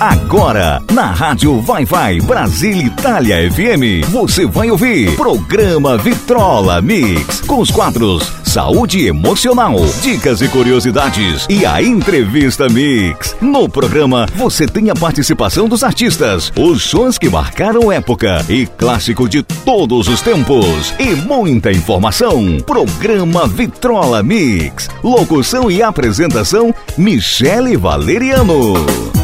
Agora, na Rádio Vai Vai Brasília Itália FM, você vai ouvir Programa Vitrola Mix, com os quadros Saúde Emocional, Dicas e Curiosidades e a Entrevista Mix. No programa, você tem a participação dos artistas, os sons que marcaram época e clássico de todos os tempos. E muita informação. Programa Vitrola Mix. Locução e apresentação, Michele Valeriano.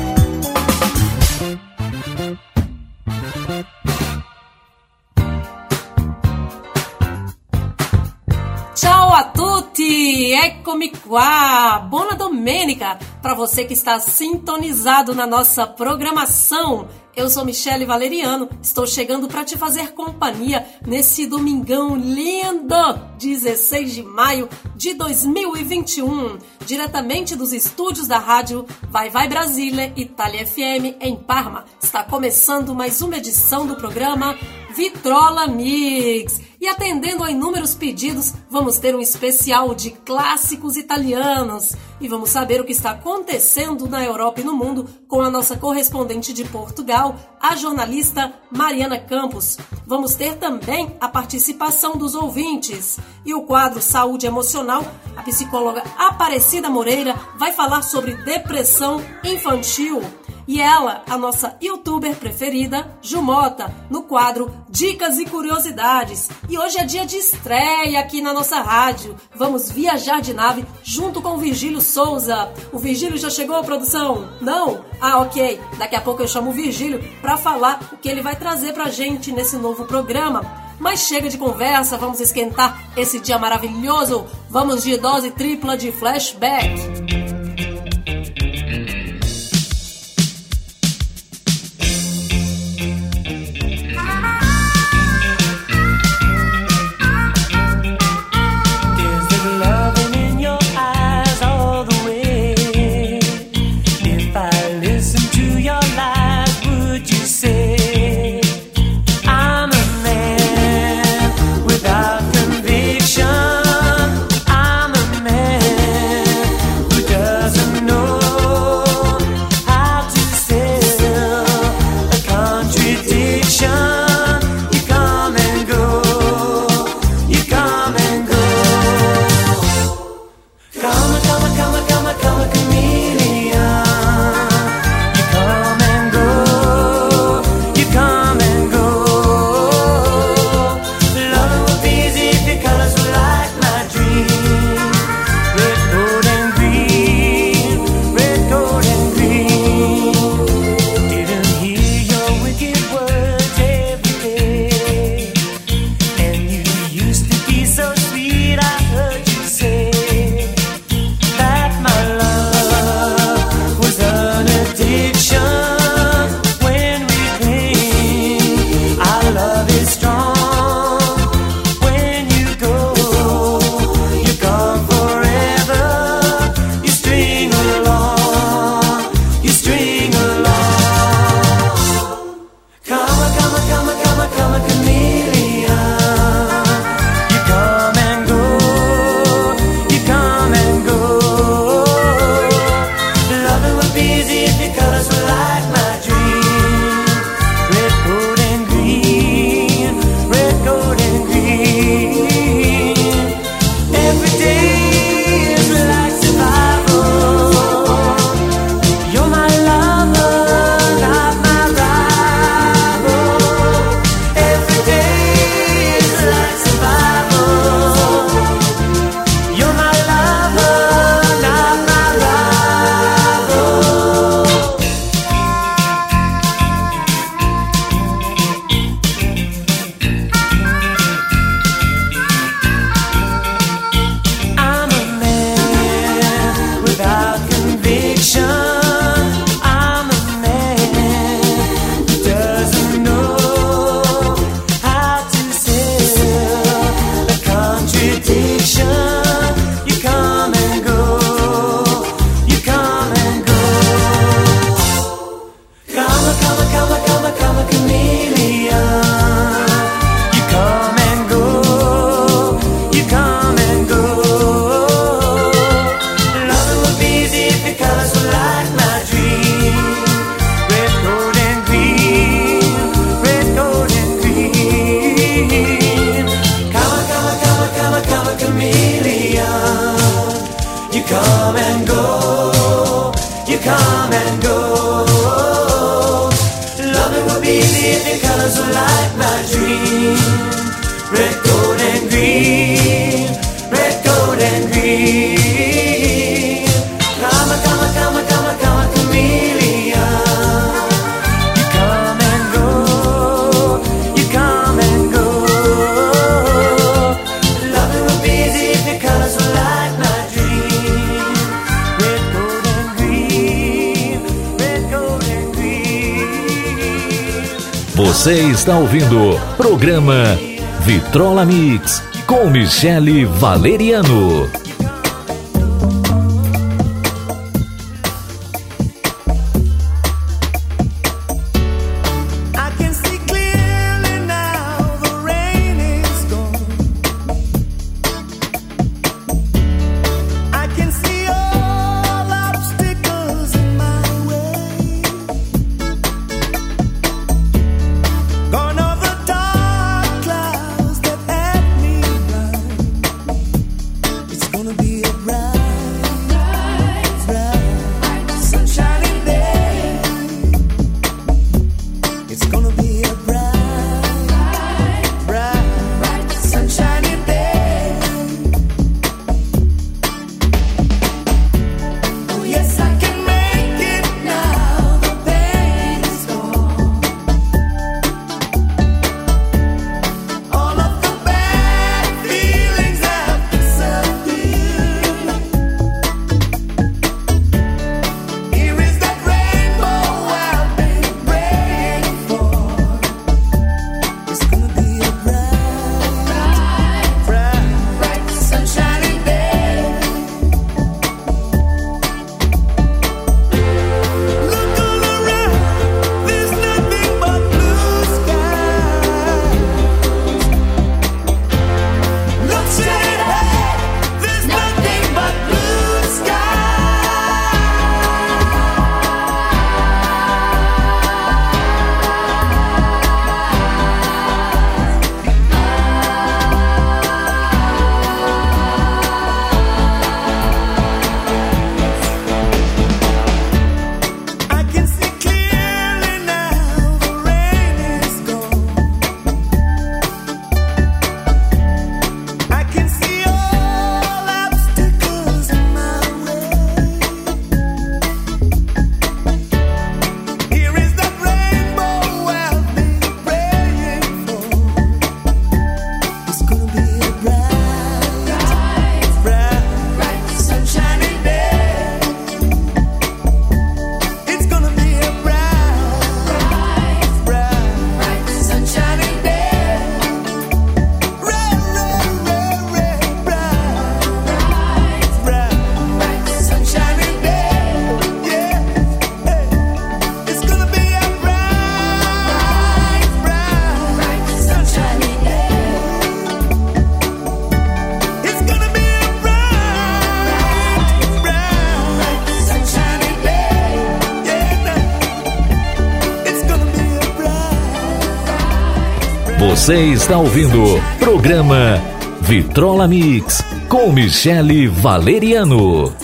Eccomi qua! Buona domenica para você que está sintonizado na nossa programação. Eu sou Michele Valeriano, estou chegando para te fazer companhia nesse domingão lindo, 16 de maio de 2021, diretamente dos estúdios da rádio Vai Vai Brasília, Itália FM em Parma. Está começando mais uma edição do programa Vitrola Mix. E atendendo a inúmeros pedidos, vamos ter um especial de clássicos italianos. E vamos saber o que está acontecendo na Europa e no mundo com a nossa correspondente de Portugal, a jornalista Mariana Campos. Vamos ter também a participação dos ouvintes. E o quadro Saúde Emocional, a psicóloga Aparecida Moreira vai falar sobre depressão infantil. E ela, a nossa youtuber preferida, Jumota, no quadro Dicas e Curiosidades. E hoje é dia de estreia aqui na nossa rádio. Vamos viajar de nave junto com o Virgílio Souza. O Virgílio já chegou à produção? Não? Ah, ok. Daqui a pouco eu chamo o Virgílio para falar o que ele vai trazer pra gente nesse novo programa. Mas chega de conversa, vamos esquentar esse dia maravilhoso. Vamos de dose tripla de flashback. come and go, you come and go. Loving will be the colors of light. Você está ouvindo programa Vitrola Mix com Michele Valeriano. Você está ouvindo programa Vitrola Mix com Michele Valeriano.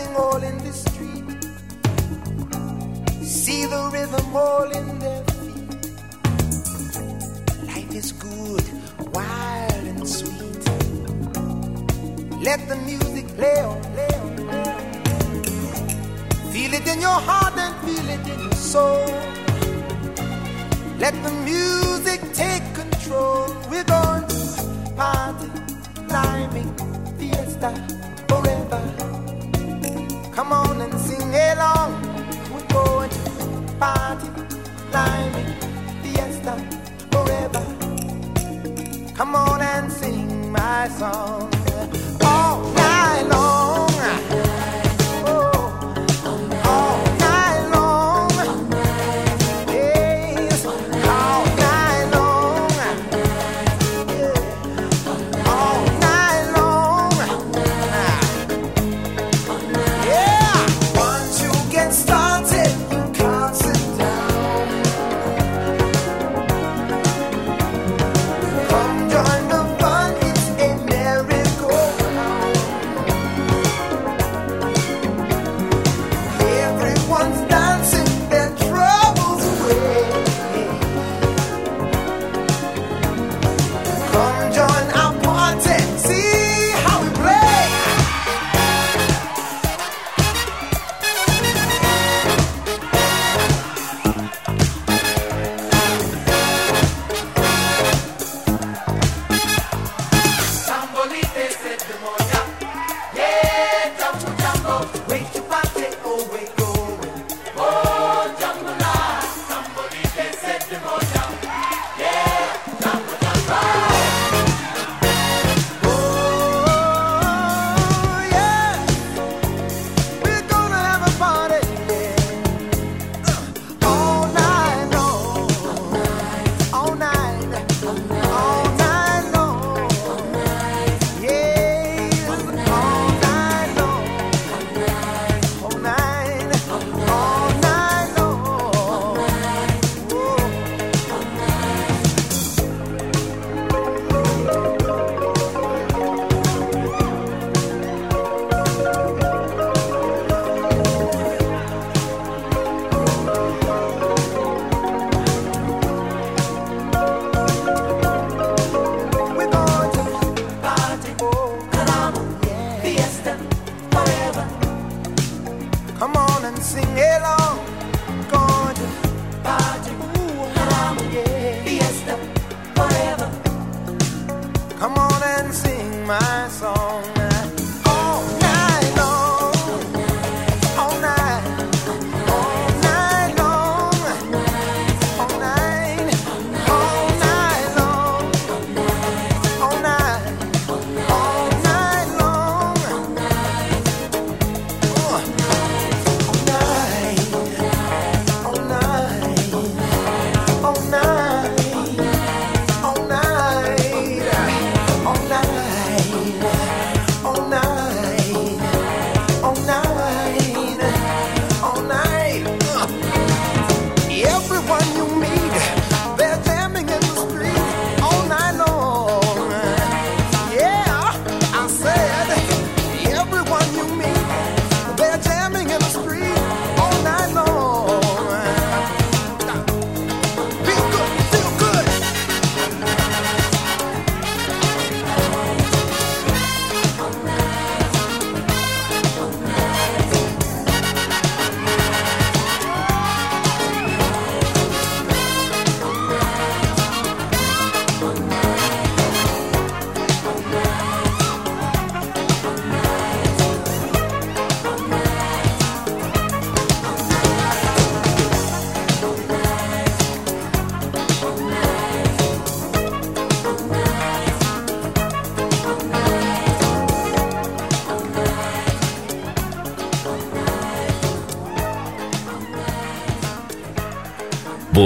dancing all in the street. See the rhythm all in their feet. Life is good, wild and sweet. Let the music play on, play on, play on. Feel it in your heart and feel it in your soul. Let the music take control. We're going to party, climbing, fiesta. Come on and sing along. We're going to party, climbing, fiesta, forever. Come on and sing my song all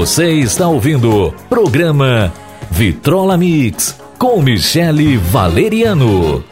Você está ouvindo programa Vitrola Mix com Michele Valeriano.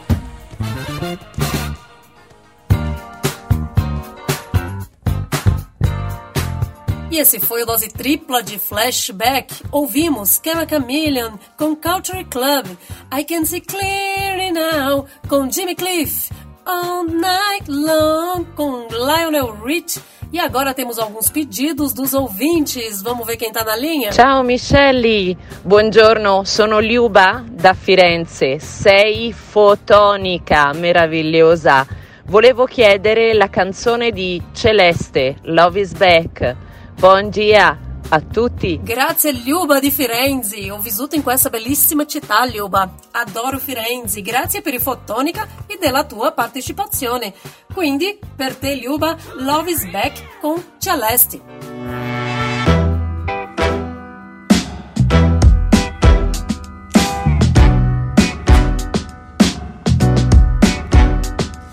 E esse foi o dose tripla de flashback. Ouvimos Kama Chameleon com Culture Club, I Can See Clearly Now com Jimmy Cliff, All Night Long com Lionel Rich E agora temos alguns pedidos dos ouvintes. Vamos ver quem está na linha? Ciao Michele, buongiorno, sono Liuba da Firenze. Sei fotonica, meravigliosa. Volevo chiedere la canzone di Celeste, Love is Back. Buongiorno a tutti. Grazie Liuba di Firenze, ho vissuto in questa bellissima città Liuba. Adoro Firenze, grazie per il Fotonica e della tua partecipazione. Quindi per te Liuba, Love is Back con Celeste.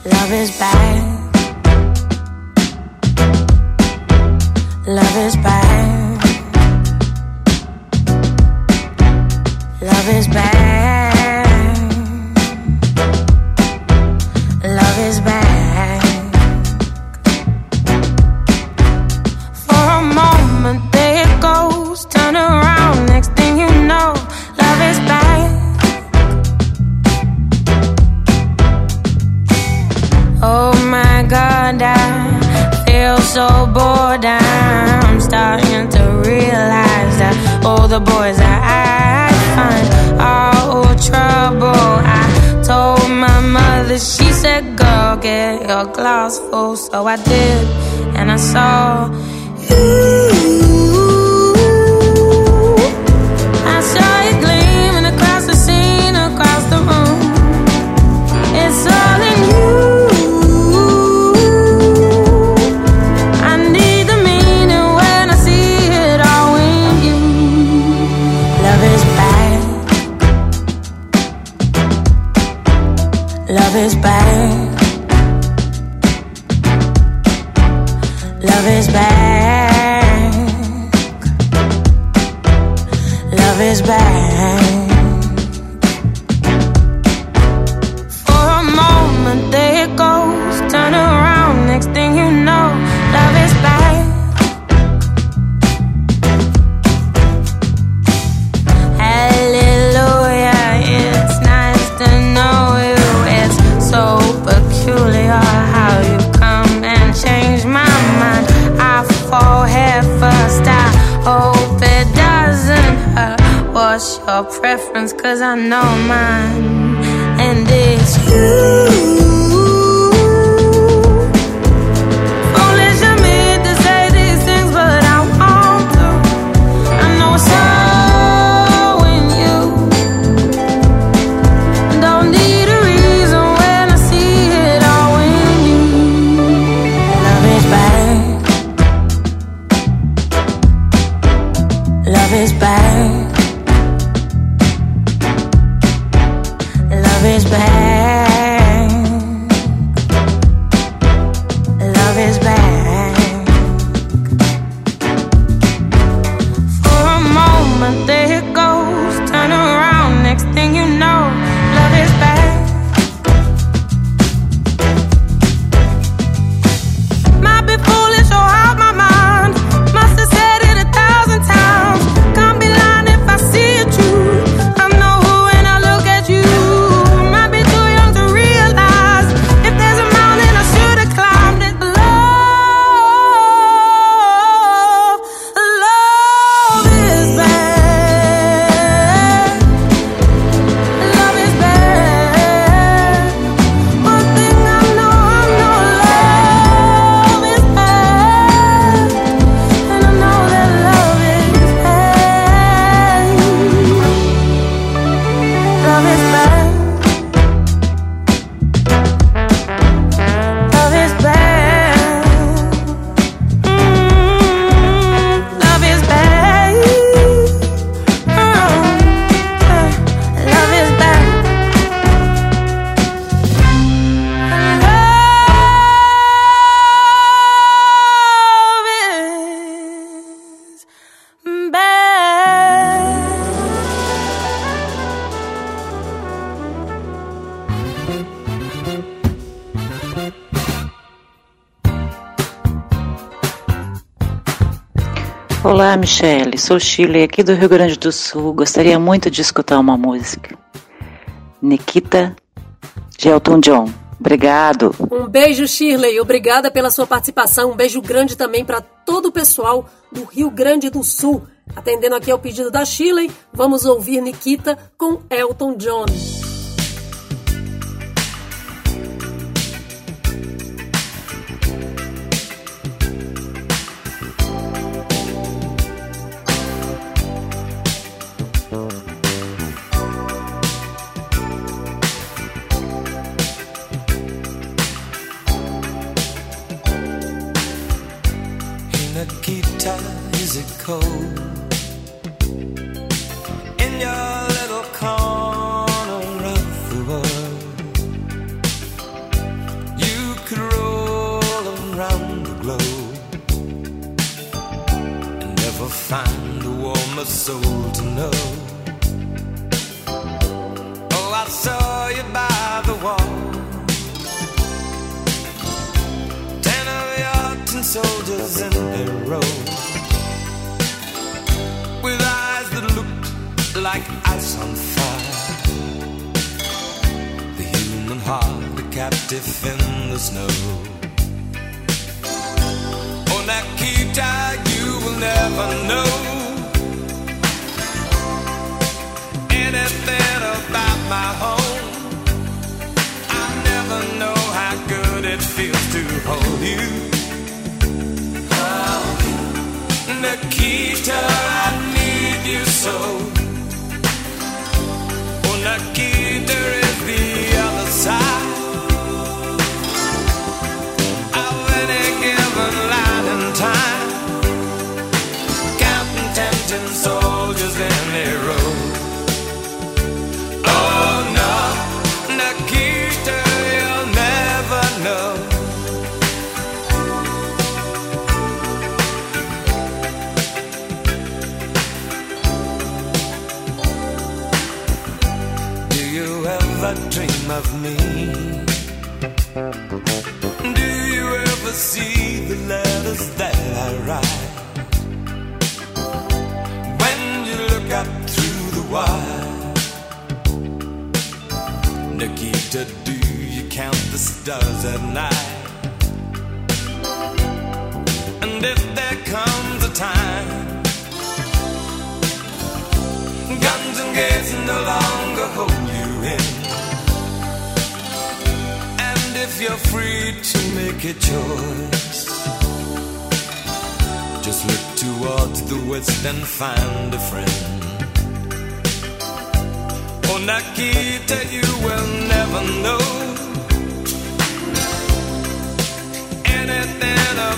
Love is back. Love is back. It's back. glass full, so I did, and I saw you. sou Chile, aqui do Rio Grande do Sul. Gostaria muito de escutar uma música. Nikita de Elton John. Obrigado. Um beijo, Shirley. Obrigada pela sua participação. Um beijo grande também para todo o pessoal do Rio Grande do Sul. Atendendo aqui ao pedido da Shirley, vamos ouvir Nikita com Elton John.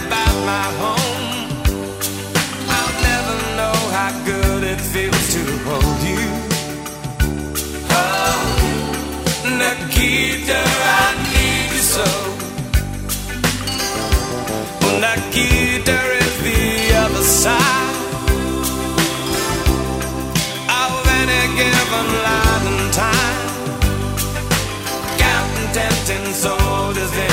about my home. soldiers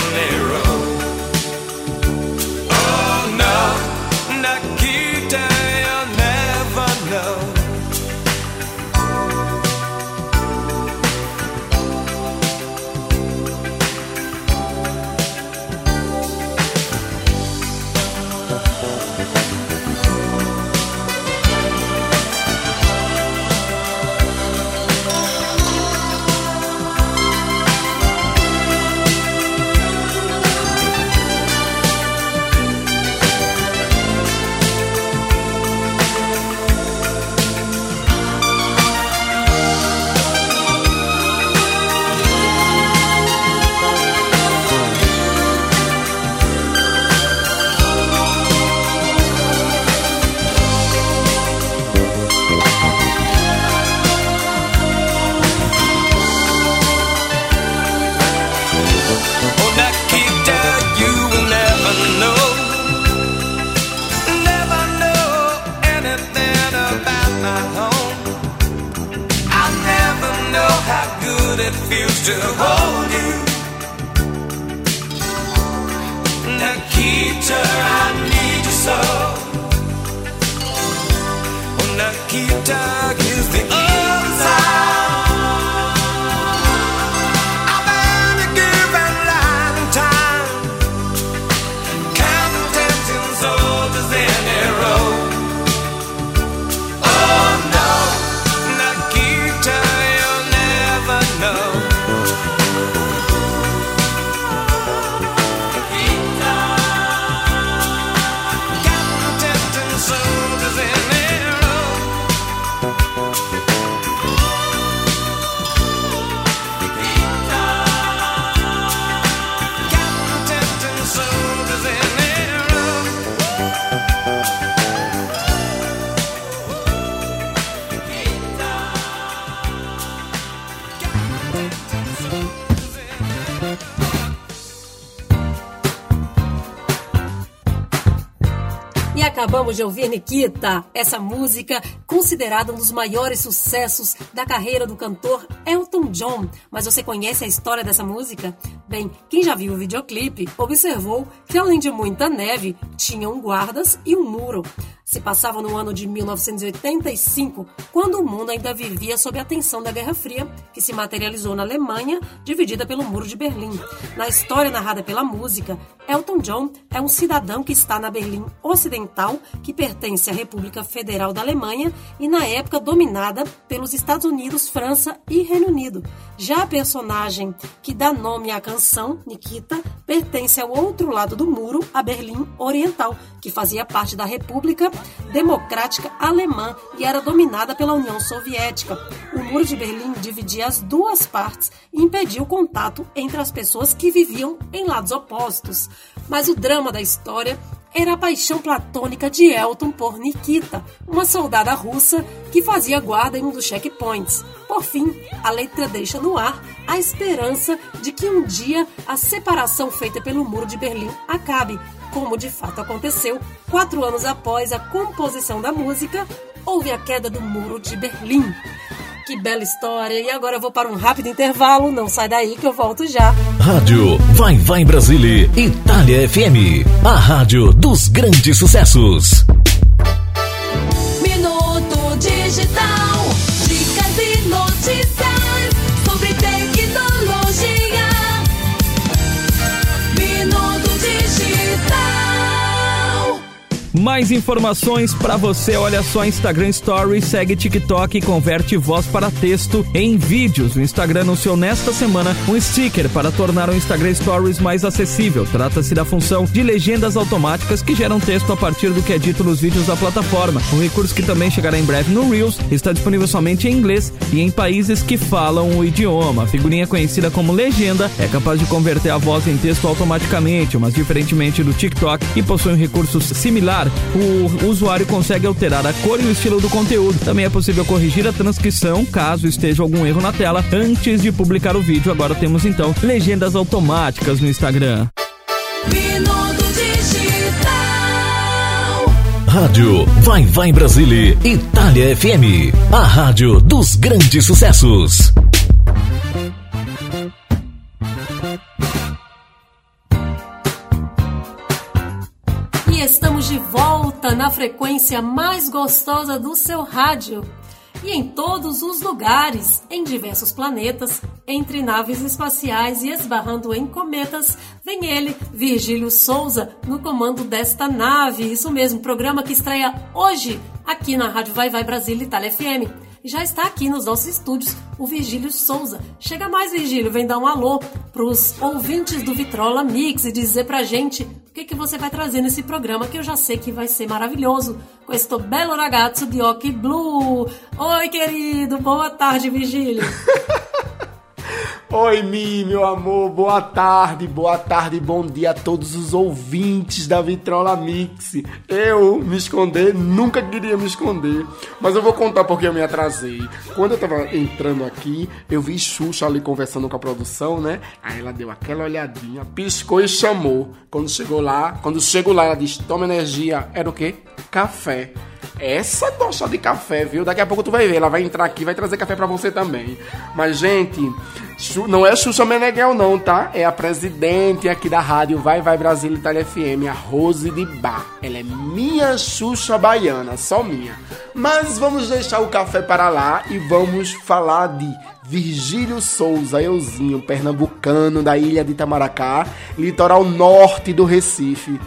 to hold. Acabamos de ouvir Nikita, essa música considerada um dos maiores sucessos da carreira do cantor Elton John. Mas você conhece a história dessa música? Bem, quem já viu o videoclipe observou que além de muita neve, tinham guardas e um muro se passava no ano de 1985, quando o mundo ainda vivia sob a tensão da Guerra Fria, que se materializou na Alemanha, dividida pelo Muro de Berlim. Na história narrada pela música, Elton John é um cidadão que está na Berlim Ocidental, que pertence à República Federal da Alemanha e na época dominada pelos Estados Unidos, França e Reino Unido. Já a personagem que dá nome à canção, Nikita, pertence ao outro lado do muro, a Berlim Oriental, que fazia parte da República Democrática Alemã e era dominada pela União Soviética. O Muro de Berlim dividia as duas partes e impedia o contato entre as pessoas que viviam em lados opostos. Mas o drama da história era a paixão platônica de Elton por Nikita, uma soldada russa que fazia guarda em um dos checkpoints. Por fim, a letra deixa no ar a esperança de que um dia a separação feita pelo Muro de Berlim acabe, como de fato aconteceu, quatro anos após a composição da música, houve a queda do Muro de Berlim. Que bela história! E agora eu vou para um rápido intervalo, não sai daí que eu volto já. Rádio Vai Vai Brasília, Itália FM, a rádio dos grandes sucessos. Minuto Digital, dicas e notícias Mais informações pra você, olha só, Instagram Stories, segue TikTok e converte voz para texto em vídeos. O Instagram anunciou nesta semana um sticker para tornar o Instagram Stories mais acessível. Trata-se da função de legendas automáticas que geram texto a partir do que é dito nos vídeos da plataforma. Um recurso que também chegará em breve no Reels, está disponível somente em inglês e em países que falam o idioma. A figurinha conhecida como legenda é capaz de converter a voz em texto automaticamente, mas diferentemente do TikTok, que possui um recurso similar, o usuário consegue alterar a cor e o estilo do conteúdo. Também é possível corrigir a transcrição caso esteja algum erro na tela antes de publicar o vídeo. Agora temos então legendas automáticas no Instagram. Minuto Digital. Rádio Vai Vai Brasília, Itália FM, a rádio dos grandes sucessos. Frequência mais gostosa do seu rádio. E em todos os lugares, em diversos planetas, entre naves espaciais e esbarrando em cometas, vem ele, Virgílio Souza, no comando desta nave. Isso mesmo, programa que estreia hoje aqui na Rádio Vai Vai Brasília Itália FM. Já está aqui nos nossos estúdios o Virgílio Souza. Chega mais, Virgílio, vem dar um alô pros ouvintes do Vitrola Mix e dizer pra gente o que, que você vai trazer nesse programa, que eu já sei que vai ser maravilhoso. Com este belo ragazzo de Occhi Blue. Oi, querido, boa tarde, Virgílio. Oi, Mi, meu amor, boa tarde, boa tarde, bom dia a todos os ouvintes da Vitrola Mix. Eu me esconder, nunca queria me esconder, mas eu vou contar porque eu me atrasei. Quando eu tava entrando aqui, eu vi Xuxa ali conversando com a produção, né? Aí ela deu aquela olhadinha, piscou e chamou. Quando chegou lá, quando chegou lá, ela disse: Toma energia. Era o quê? Café. Essa gosta de café, viu? Daqui a pouco tu vai ver. Ela vai entrar aqui vai trazer café pra você também. Mas, gente, não é Xuxa Meneghel, não, tá? É a presidente aqui da rádio Vai Vai Brasil Itália FM, a Rose de Bar. Ela é minha Xuxa baiana, só minha. Mas vamos deixar o café para lá e vamos falar de Virgílio Souza, euzinho, pernambucano da ilha de Itamaracá, litoral norte do Recife.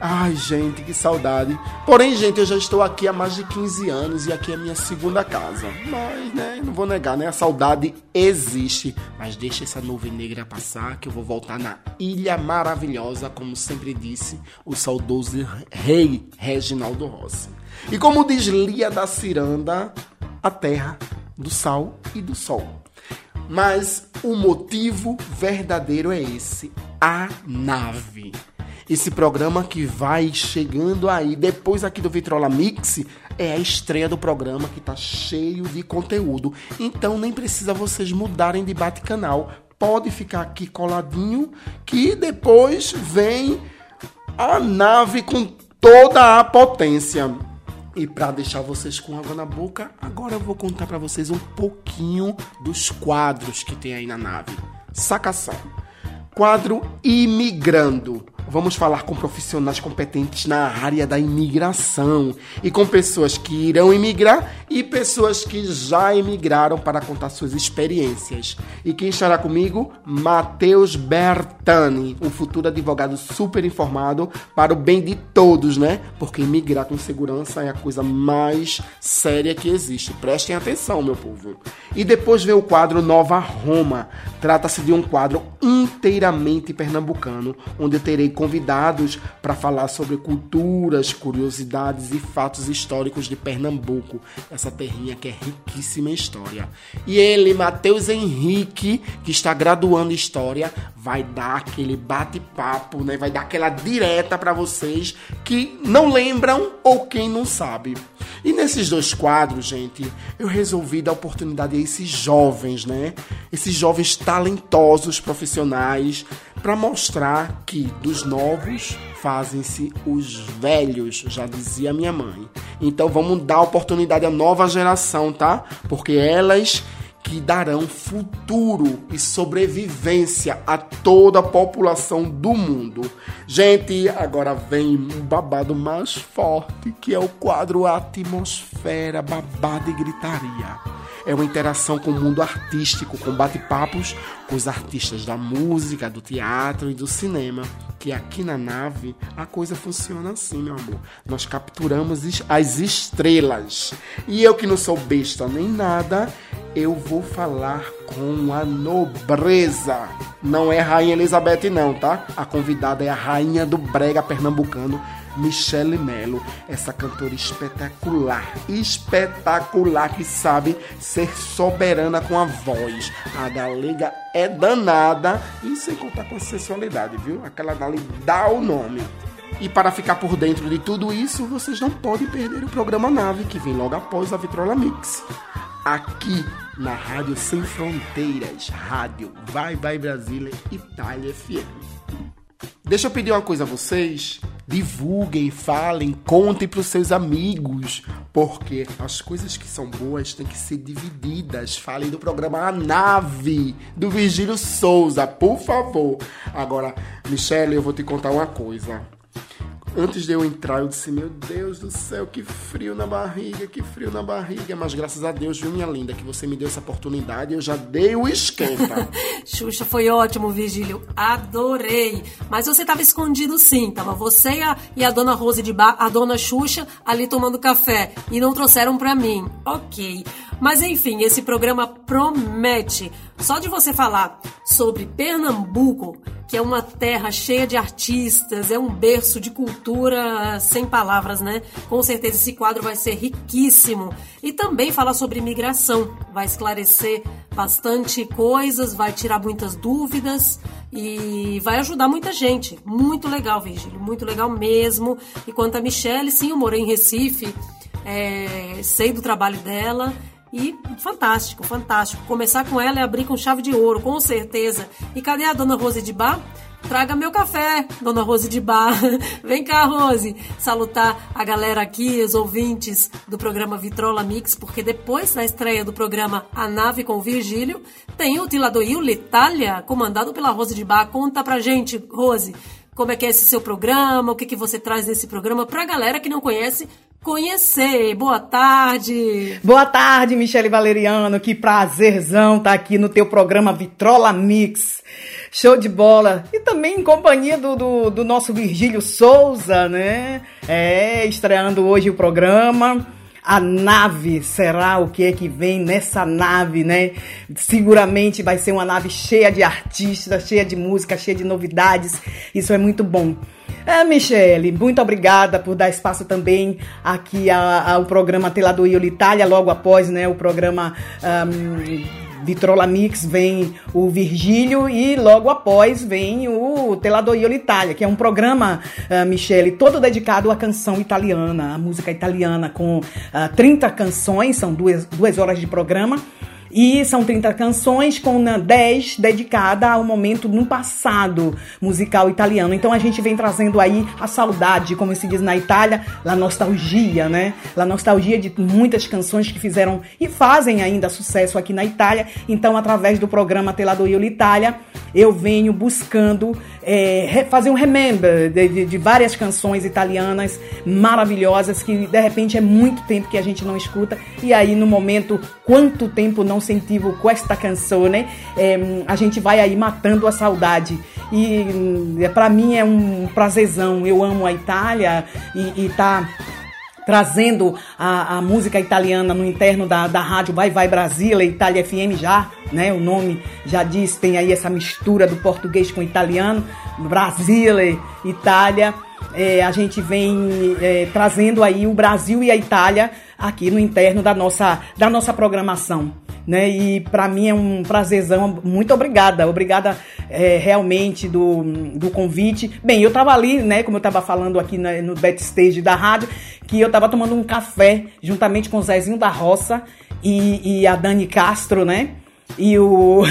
Ai, gente, que saudade. Porém, gente, eu já estou aqui há mais de 15 anos e aqui é a minha segunda casa. Mas, né, não vou negar, né? A saudade existe. Mas deixa essa nuvem negra passar que eu vou voltar na Ilha Maravilhosa, como sempre disse o saudoso rei Reginaldo Rossi. E como diz Lia da Ciranda, a terra do sal e do sol. Mas o motivo verdadeiro é esse: a nave. Esse programa que vai chegando aí, depois aqui do Vitrola Mix, é a estreia do programa que tá cheio de conteúdo. Então nem precisa vocês mudarem de bate-canal. Pode ficar aqui coladinho, que depois vem a nave com toda a potência. E para deixar vocês com água na boca, agora eu vou contar para vocês um pouquinho dos quadros que tem aí na nave. Sacação. Quadro Imigrando. Vamos falar com profissionais competentes na área da imigração e com pessoas que irão imigrar e pessoas que já imigraram para contar suas experiências. E quem estará comigo? Matheus Bertani, um futuro advogado super informado para o bem de todos, né? Porque imigrar com segurança é a coisa mais séria que existe. Prestem atenção, meu povo. E depois vem o quadro Nova Roma. Trata-se de um quadro inteiramente pernambucano, onde eu terei convidados para falar sobre culturas, curiosidades e fatos históricos de Pernambuco, essa terrinha que é riquíssima em história. E ele, Matheus Henrique, que está graduando em história, vai dar aquele bate-papo, né? Vai dar aquela direta para vocês que não lembram ou quem não sabe. E nesses dois quadros, gente, eu resolvi dar oportunidade a esses jovens, né? Esses jovens talentosos profissionais para mostrar que dos novos fazem-se os velhos, já dizia minha mãe. Então vamos dar oportunidade à nova geração, tá? Porque elas que darão futuro e sobrevivência a toda a população do mundo. Gente, agora vem um babado mais forte, que é o quadro Atmosfera, babado e gritaria. É uma interação com o mundo artístico, com bate-papos com os artistas da música, do teatro e do cinema. Que aqui na nave a coisa funciona assim, meu amor. Nós capturamos as estrelas. E eu que não sou besta nem nada, eu vou falar com a nobreza. Não é Rainha Elizabeth, não, tá? A convidada é a rainha do brega pernambucano, Michele Melo, essa cantora espetacular, espetacular que sabe ser soberana com a voz. A galega é danada e sem contar com a sensualidade, viu? Aquela dali dá o nome. E para ficar por dentro de tudo isso, vocês não podem perder o programa Nave, que vem logo após a Vitrola Mix. Aqui na Rádio Sem Fronteiras, Rádio Vai Vai Brasília, Itália FM. Deixa eu pedir uma coisa a vocês. Divulguem, falem, contem para os seus amigos, porque as coisas que são boas têm que ser divididas. Falem do programa A Nave, do Virgílio Souza, por favor. Agora, Michele, eu vou te contar uma coisa. Antes de eu entrar, eu disse: Meu Deus do céu, que frio na barriga, que frio na barriga. Mas graças a Deus, viu, minha linda, que você me deu essa oportunidade eu já dei o esquenta. Xuxa, foi ótimo, Virgílio. Adorei. Mas você tava escondido sim. Tava você e a, e a dona Rose de Bar, a dona Xuxa, ali tomando café. E não trouxeram pra mim. Ok. Mas enfim, esse programa promete. Só de você falar sobre Pernambuco, que é uma terra cheia de artistas, é um berço de cultura sem palavras, né? Com certeza esse quadro vai ser riquíssimo. E também falar sobre imigração. Vai esclarecer bastante coisas, vai tirar muitas dúvidas e vai ajudar muita gente. Muito legal, Virgílio, muito legal mesmo. E quanto a Michelle, sim, eu morei em Recife, é, sei do trabalho dela. E fantástico, fantástico. Começar com ela é abrir com chave de ouro, com certeza. E cadê a dona Rose de Bar? Traga meu café, dona Rose de Bar. Vem cá, Rose, salutar a galera aqui, os ouvintes do programa Vitrola Mix, porque depois da estreia do programa A Nave com Virgílio, tem o Tiladoil Letália, comandado pela Rose de Bar. Conta pra gente, Rose, como é que é esse seu programa, o que, que você traz nesse programa pra galera que não conhece conhecer. Boa tarde. Boa tarde, Michele Valeriano. Que prazerzão estar aqui no teu programa Vitrola Mix. Show de bola. E também em companhia do, do, do nosso Virgílio Souza, né? É, estreando hoje o programa. A nave será o que é que vem nessa nave, né? Seguramente vai ser uma nave cheia de artistas, cheia de música, cheia de novidades. Isso é muito bom. É, Michele, muito obrigada por dar espaço também aqui ao programa Teladoio Itália, logo após né, o programa ahm, Vitrola Mix vem o Virgílio e logo após vem o Teladoio Itália, que é um programa, ah, Michele, todo dedicado à canção italiana, à música italiana, com ah, 30 canções, são duas, duas horas de programa. E são 30 canções com né, 10 dedicadas ao momento no passado musical italiano. Então a gente vem trazendo aí a saudade, como se diz na Itália, a nostalgia, né? A nostalgia de muitas canções que fizeram e fazem ainda sucesso aqui na Itália. Então, através do programa Teladoio Itália, eu venho buscando é, fazer um remember de, de- de várias canções italianas maravilhosas que de repente é muito tempo que a gente não escuta e aí no momento quanto tempo não sentivo com esta canção? É, a gente vai aí matando a saudade e hum, para mim é um prazerzão. Eu amo a Itália e, e tá trazendo a, a música italiana no interno da, da rádio Vai Vai Brasília, Itália FM já, né? O nome já diz, tem aí essa mistura do português com italiano, Brasília, Itália. É, a gente vem é, trazendo aí o Brasil e a Itália aqui no interno da nossa, da nossa programação. Né? E para mim é um prazerzão. Muito obrigada, obrigada é, realmente do, do convite. Bem, eu tava ali, né, como eu tava falando aqui na- no backstage da rádio, que eu tava tomando um café juntamente com o Zezinho da Roça e, e a Dani Castro, né? E o,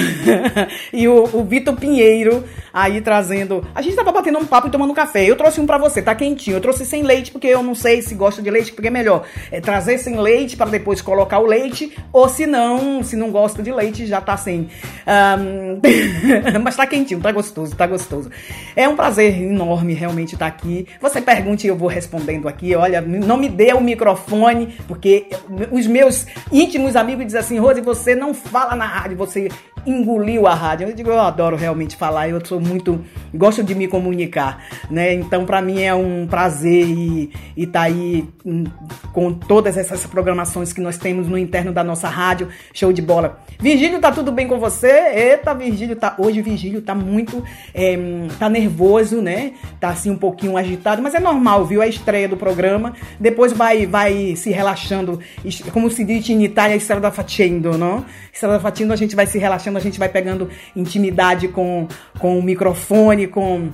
e o, o Vitor Pinheiro aí trazendo. A gente tava batendo um papo e tomando um café. Eu trouxe um pra você, tá quentinho. Eu trouxe sem leite, porque eu não sei se gosta de leite, porque é melhor é trazer sem leite para depois colocar o leite, ou se não, se não gosta de leite, já tá sem. Ahn, mas tá quentinho, tá gostoso, tá gostoso. É um prazer enorme realmente estar aqui. Você pergunte e eu vou respondendo aqui. Olha, não me dê o microfone, porque os meus íntimos amigos dizem assim, Rose, você não fala na rádio, você engoliu a rádio. Eu digo, eu adoro realmente falar, eu sou muito, gosto de me comunicar, né? Então, para mim é um prazer e estar aí hum, com todas essas programações que nós temos no interno da nossa rádio, show de bola. Virgílio, tá tudo bem com você? Eita, Virgílio, tá, hoje Virgílio tá muito, é, tá nervoso, né? Tá assim um pouquinho agitado, mas é normal, viu? É a estreia do programa, depois vai, vai se relaxando, como se diz em Itália, strada facendo, não? Strada facendo, a gente vai se relaxando, a gente vai pegando intimidade com, com o microfone, com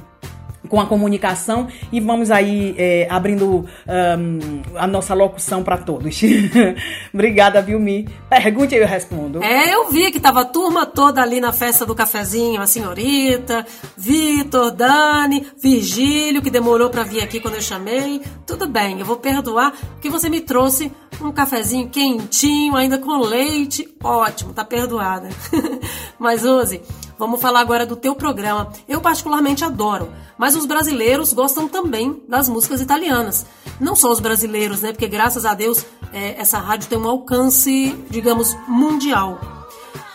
com a comunicação e vamos aí é, abrindo ahn, a nossa locução para todos. Obrigada, Vilmi. Pergunte e eu respondo. É, eu vi que tava a turma toda ali na festa do cafezinho, a senhorita, Vitor, Dani, Virgílio, que demorou pra vir aqui quando eu chamei. Tudo bem, eu vou perdoar, porque você me trouxe um cafezinho quentinho, ainda com leite. Ótimo, tá perdoada. Mas, Ose, vamos falar agora do teu programa. Eu particularmente adoro, mas os brasileiros gostam também das músicas italianas. Não só os brasileiros, né? Porque graças a Deus é, essa rádio tem um alcance, digamos, mundial.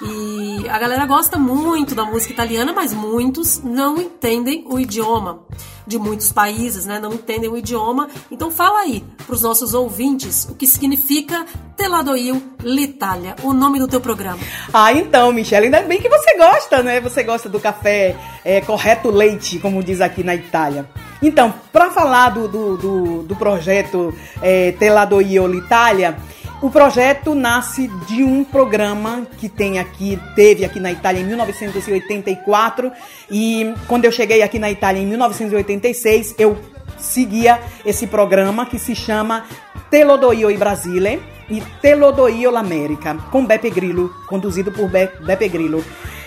E a galera gosta muito da música italiana, mas muitos não entendem o idioma de muitos países, né? Não entendem o idioma. Então fala aí para os nossos ouvintes o que significa Teladoio l'Italia, o nome do teu programa. Ah, então, Michelle, ainda bem que você gosta, né? Você gosta do café é, correto leite, como diz aqui na Itália. Então, para falar do, do, do, do projeto é, Teladoio l'Italia, o projeto nasce de um programa que tem aqui, teve aqui na Itália em 1984 e quando eu cheguei aqui na Itália em 1986, eu seguia esse programa que se chama Telodoio e Brasile e Telodoio l'América, com Beppe Grillo, conduzido por Be Beppe Grillo.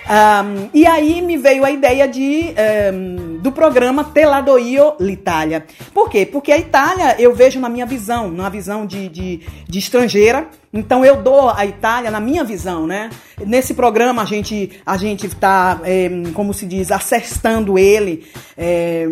Um, e aí me veio a ideia de, um, do programa Teladoio l'Italia. Por quê? Porque a Itália eu vejo na minha visão, na visão de, de, de estrangeira. Então eu dou a Itália na minha visão, né? Nesse programa a gente a gente está, é, como se diz, acessando ele. É,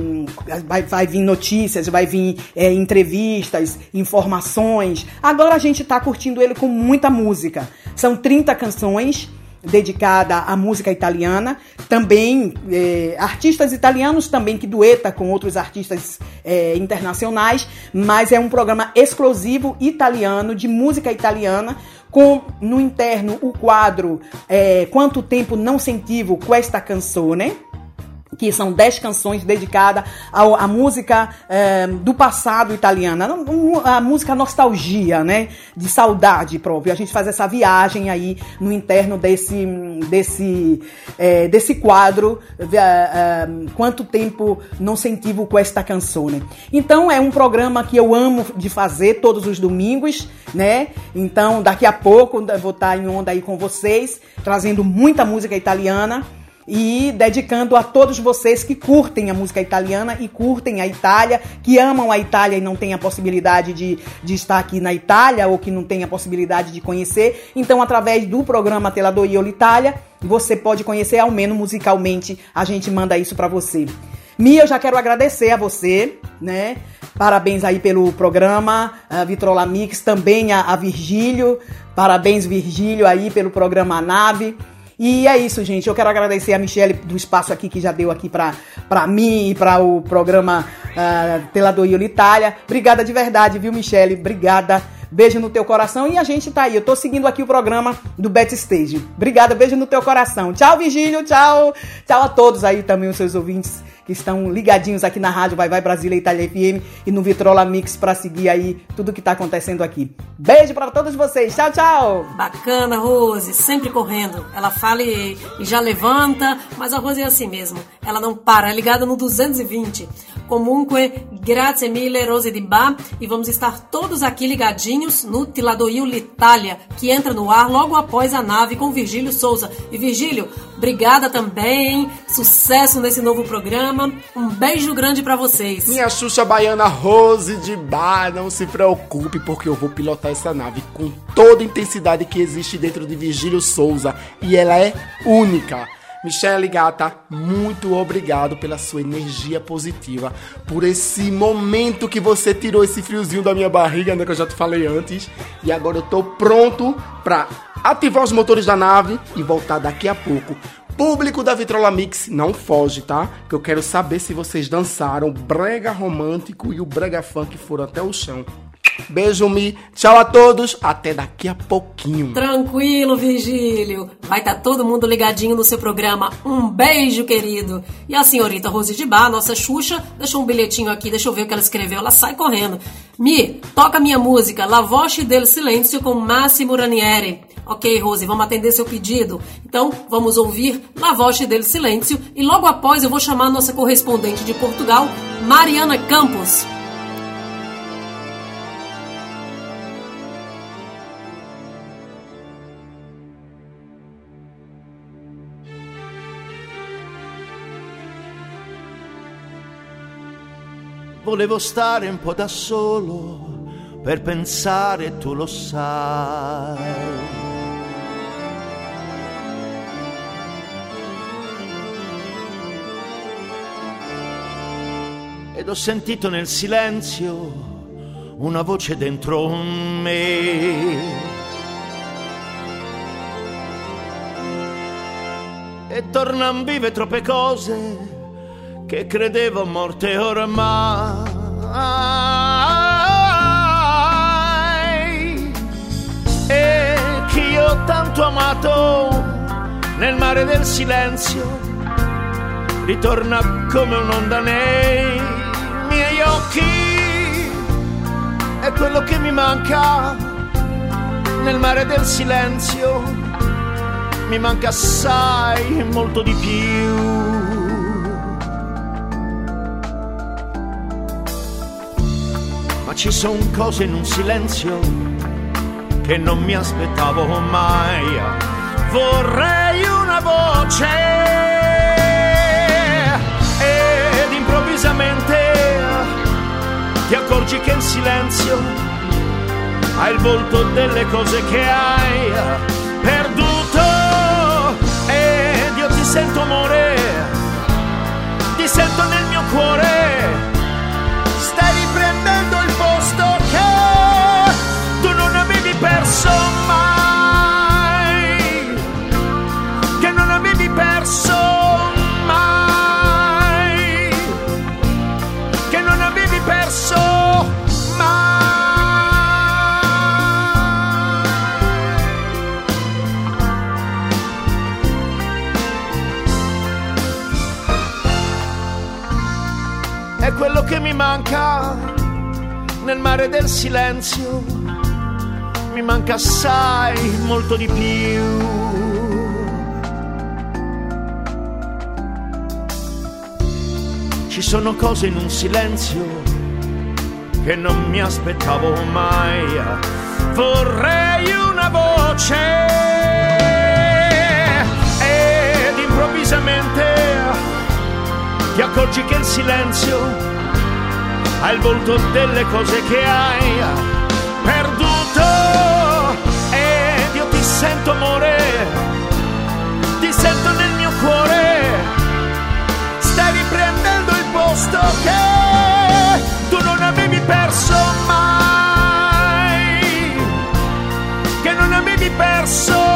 vai, vai vir notícias, vai vir é, entrevistas, informações. Agora a gente está curtindo ele com muita música. São 30 canções dedicada à música italiana, também é, artistas italianos também que dueta com outros artistas é, internacionais, mas é um programa exclusivo italiano de música italiana com no interno o quadro é, Quanto tempo não sentivo com esta canzone que são 10 canções dedicadas à, música eh, do passado italiana, a música nostalgia, né, de saudade própria. A gente faz essa viagem aí no interno desse desse eh, desse quadro, eh, quanto tempo não sentivo com esta canção, né? Então é um programa que eu amo de fazer todos os domingos, né? Então daqui a pouco eu vou estar em onda aí com vocês, trazendo muita música italiana e dedicando a todos vocês que curtem a música italiana e curtem a Itália, que amam a Itália e não têm a possibilidade de, de estar aqui na Itália ou que não têm a possibilidade de conhecer. Então, através do programa Teladoio l'Itália, você pode conhecer ao menos musicalmente. A gente manda isso para você. Mia, eu já quero agradecer a você, né? Parabéns aí pelo programa, a Vitrola Mix, também a, a Virgílio. Parabéns, Virgílio, aí pelo programa Nave. E é isso, gente. Eu quero agradecer a Michelle do espaço aqui que já deu aqui pra, pra mim e para o programa uh, Teladoio Itália. Obrigada de verdade, viu, Michelle? Obrigada. Beijo no teu coração. E a gente tá aí. Eu tô seguindo aqui o programa do Backstage. Obrigada, beijo no teu coração. Tchau, Virgílio. Tchau. Tchau a todos aí também, os seus ouvintes que estão ligadinhos aqui na rádio Vai Vai Brasília Itália FM e no Vitrola Mix para seguir aí tudo que tá acontecendo aqui. Beijo para todos vocês. Tchau, tchau. Bacana, Rose, sempre correndo. Ela fala e, e já levanta, mas a Rose é assim mesmo. Ela não para, é ligada no 220. Comunque, grazie mille, Rose di Bar. E vamos estar todos aqui ligadinhos no Tiladoio l'Italia, que entra no ar logo após a nave com Virgílio Souza. E Virgílio, obrigada também. Sucesso nesse novo programa. Um beijo grande para vocês. Minha Xuxa Baiana Rose de Bar, não se preocupe, porque eu vou pilotar essa nave com toda a intensidade que existe dentro de Virgílio Souza. E ela é única. Michele Gata, muito obrigado pela sua energia positiva, por esse momento que você tirou esse friozinho da minha barriga, né, que eu já te falei antes. E agora eu tô pronto pra ativar os motores da nave e voltar daqui a pouco. Público da Vitrola Mix, não foge, tá? Que eu quero saber se vocês dançaram brega romântico e o brega funk foram até o chão. Beijo, Mi. Tchau a todos. Até daqui a pouquinho. Tranquilo, Virgílio. Vai estar todo mundo ligadinho no seu programa. Um beijo, querido. E a senhorita Rose de Bar, nossa Xuxa, deixou um bilhetinho aqui, deixa eu ver o que ela escreveu. Ela sai correndo. Mi, toca minha música La Voce del Silêncio com Massimo Ranieri. Ok, Rose, vamos atender seu pedido. Então, vamos ouvir La Voce del Silêncio e logo após eu vou chamar nossa correspondente de Portugal, Mariana Campos. Volevo stare un po' da solo per pensare, tu lo sai. Ed ho sentito nel silenzio una voce dentro me. E tornan vive troppe cose che credevo morte ormai. E che io ho tanto amato nel mare del silenzio ritorna come un'onda nei miei occhi. È quello che mi manca nel mare del silenzio. Mi manca assai molto di più ci sono cose in un silenzio che non mi aspettavo mai. Vorrei una voce ed improvvisamente ti accorgi che il silenzio ha il volto delle cose che hai perduto ed io ti sento amore, ti sento nel mio cuore pezzo mai, che non avevi perso mai, che non avevi perso mai. È quello che mi manca nel mare del silenzio mi manca assai, molto di più. Ci sono cose in un silenzio che non mi aspettavo mai. Vorrei una voce ed improvvisamente ti accorgi che il silenzio ha il volto delle cose che hai perduto sento amore, ti sento nel mio cuore, stai riprendendo il posto che tu non avevi perso mai, che non avevi perso mai,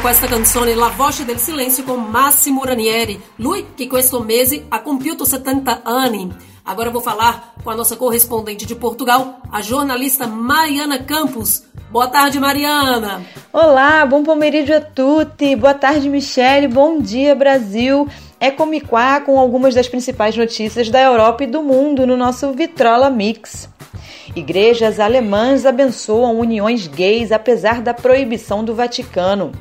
questa canzone, La voce del silenzio con Massimo Ranieri, lui che questo mese ha compiuto 70 anni. Agora vou falar com a nossa correspondente de Portugal, a jornalista Mariana Campos. Boa tarde, Mariana. Olá, bom pomeriggio a tutti. Boa tarde, Michele. Bom dia, Brasil. É Comiquá com algumas das principais notícias da Europa e do mundo no nosso Vitrola Mix. Igrejas alemãs abençoam uniões gays apesar da proibição do Vaticano.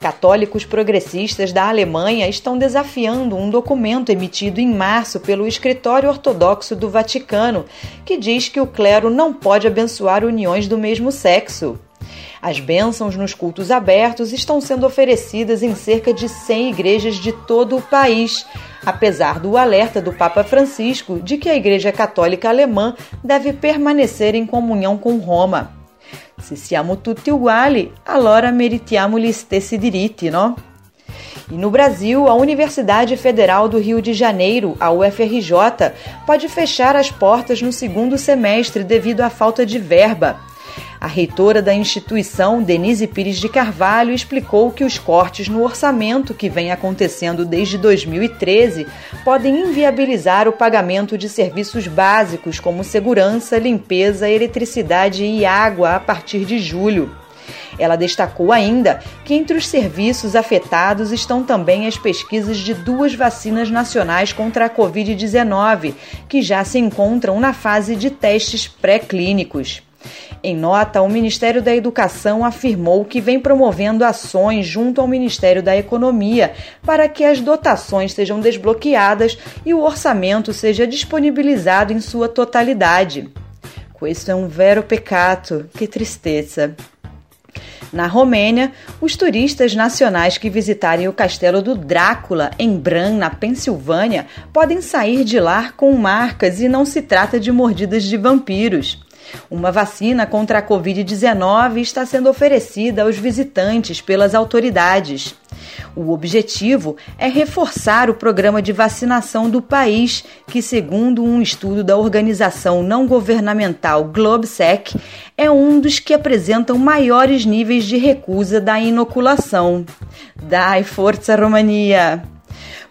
Católicos progressistas da Alemanha estão desafiando um documento emitido em março pelo Escritório Ortodoxo do Vaticano, que diz que o clero não pode abençoar uniões do mesmo sexo. As bênçãos nos cultos abertos estão sendo oferecidas em cerca de 100 igrejas de todo o país, apesar do alerta do Papa Francisco de que a Igreja Católica Alemã deve permanecer em comunhão com Roma. Se siamo tutti uguali, allora meritiamo gli stessi diritti, no? E no Brasil, a Universidade Federal do Rio de Janeiro, a UFRJ, pode fechar as portas no segundo semestre devido à falta de verba. A reitora da instituição, Denise Pires de Carvalho, explicou que os cortes no orçamento, que vem acontecendo desde 2013, podem inviabilizar o pagamento de serviços básicos como segurança, limpeza, eletricidade e água a partir de julho. Ela destacou ainda que entre os serviços afetados estão também as pesquisas de duas vacinas nacionais contra a Covid-19, que já se encontram na fase de testes pré-clínicos. Em nota, o Ministério da Educação afirmou que vem promovendo ações junto ao Ministério da Economia para que as dotações sejam desbloqueadas e o orçamento seja disponibilizado em sua totalidade. Questo é um vero peccato, que tristeza. Na Romênia, os turistas nacionais que visitarem o castelo do Drácula, em Bran, na Pensilvânia, podem sair de lá com marcas e não se trata de mordidas de vampiros. Uma vacina contra a Covid-19 está sendo oferecida aos visitantes pelas autoridades. O objetivo é reforçar o programa de vacinação do país, que, segundo um estudo da organização não governamental Globsec, é um dos que apresentam maiores níveis de recusa da inoculação. Dai Forza Romania!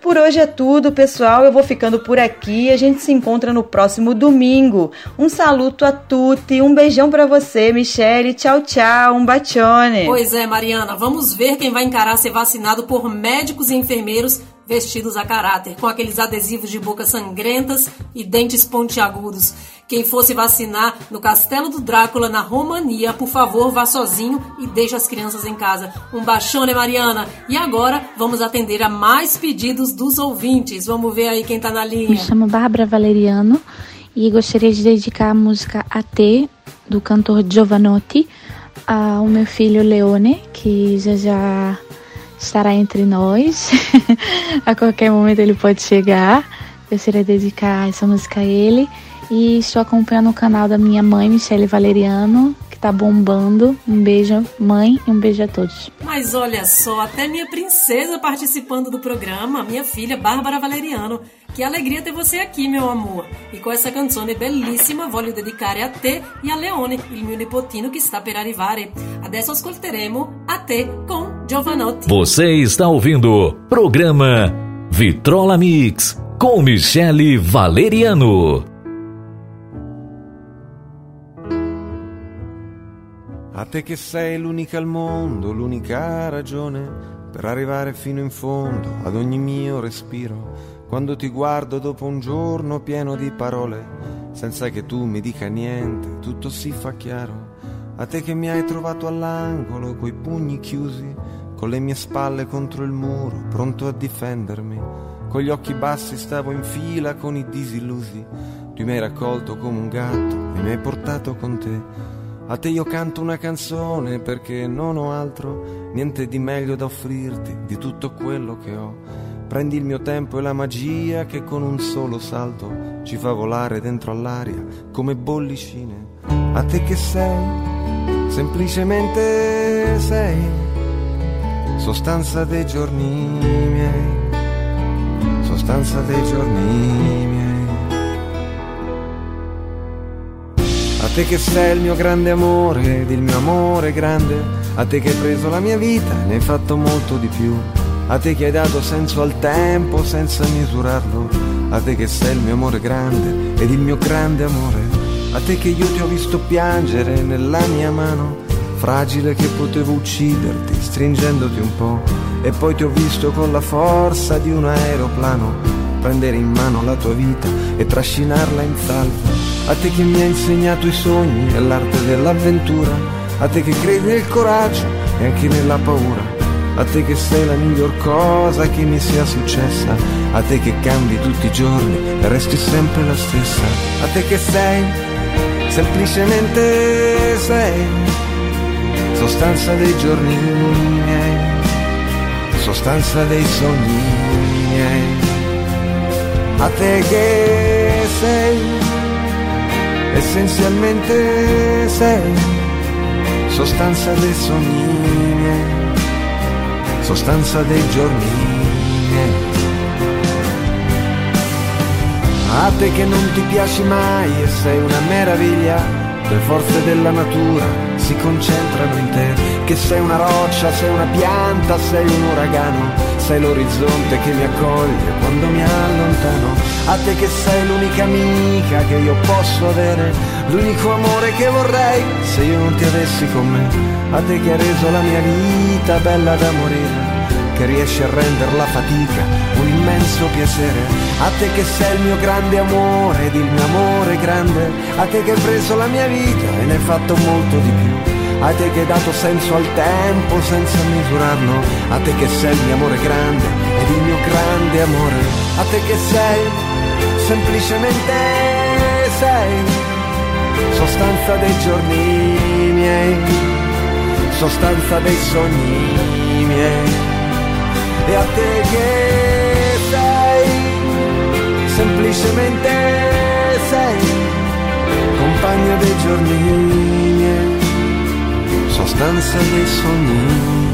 Por hoje é tudo, pessoal. Eu vou ficando por aqui. A gente se encontra no próximo domingo. Um saluto a tutti, um beijão para você, Michele. Tchau, tchau, um bacione. Pois é, Mariana, vamos ver quem vai encarar ser vacinado por médicos e enfermeiros vestidos a caráter, com aqueles adesivos de boca sangrentas e dentes pontiagudos. Quem fosse vacinar no Castelo do Drácula, na Romania, por favor, vá sozinho e deixe as crianças em casa. Um baixone, Mariana. E agora vamos atender a mais pedidos dos ouvintes. Vamos ver aí quem tá na linha. Me chamo Bárbara Valeriano e gostaria de dedicar a música AT do cantor Giovanotti ao meu filho Leone, que já já estará entre nós. a qualquer momento ele pode chegar. Gostaria de dedicar essa música a ele. E estou acompanhando o canal da minha mãe, Michele Valeriano, tá bombando. Um beijo, mãe, e um beijo a todos. Mas olha só, até minha princesa participando do programa, minha filha Bárbara Valeriano. Que alegria ter você aqui, meu amor. E com essa canzone bellissima voglio dedicare a te e a Leone, il mio nipotino che sta per arrivare. Adesso ascolteremo a te con Giovanotti. Você está ouvindo o programa Vitrola Mix. com Michele Valeriano. A te che sei l'unica al mondo, l'unica ragione per arrivare fino in fondo ad ogni mio respiro. Quando ti guardo dopo un giorno pieno di parole, senza che tu mi dica niente, tutto si fa chiaro. A te che mi hai trovato all'angolo, coi pugni chiusi, con le mie spalle contro il muro, pronto a difendermi. Con gli occhi bassi stavo in fila con i disillusi. Tu mi hai raccolto come un gatto e mi hai portato con te. A te io canto una canzone perché non ho altro, niente di meglio da offrirti di tutto quello che ho. Prendi il mio tempo e la magia che con un solo salto ci fa volare dentro all'aria come bollicine. A te che sei, semplicemente sei, sostanza dei giorni miei, sostanza dei giorni miei. Te che sei il mio grande amore ed il mio amore grande, a te che hai preso la mia vita e ne hai fatto molto di più, a te che hai dato senso al tempo senza misurarlo, a te che sei il mio amore grande ed il mio grande amore, a te che io ti ho visto piangere nella mia mano, fragile che potevo ucciderti stringendoti un po', e poi ti ho visto con la forza di un aeroplano prendere in mano la tua vita e trascinarla in salvo. A te che mi hai insegnato i sogni e l'arte dell'avventura, a te che credi nel coraggio e anche nella paura, a te che sei la miglior cosa che mi sia successa, a te che cambi tutti i giorni e resti sempre la stessa, a te che sei, semplicemente sei, sostanza dei giorni miei, sostanza dei sogni miei. A te che sei, essenzialmente sei, sostanza dei sogni sostanza dei giorni. A te che non ti piaci mai e sei una meraviglia, le forze della natura si concentrano in te, che sei una roccia, sei una pianta, sei un uragano sei l'orizzonte che mi accoglie quando mi allontano. A te che sei l'unica amica che io posso avere, l'unico amore che vorrei se io non ti avessi con me. A te che hai reso la mia vita bella da morire che riesci a rendere la fatica un immenso piacere. A te che sei il mio grande amore ed il mio amore grande, a te che hai preso la mia vita e ne hai fatto molto di più. A te che hai dato senso al tempo senza misurarlo, a te che sei il mio amore grande ed il mio grande amore, a te che sei semplicemente sei. Sostanza dei giorni miei, sostanza dei sogni miei, e a te che sei semplicemente sei. Compagno dei giorni miei sostanza dei sogni.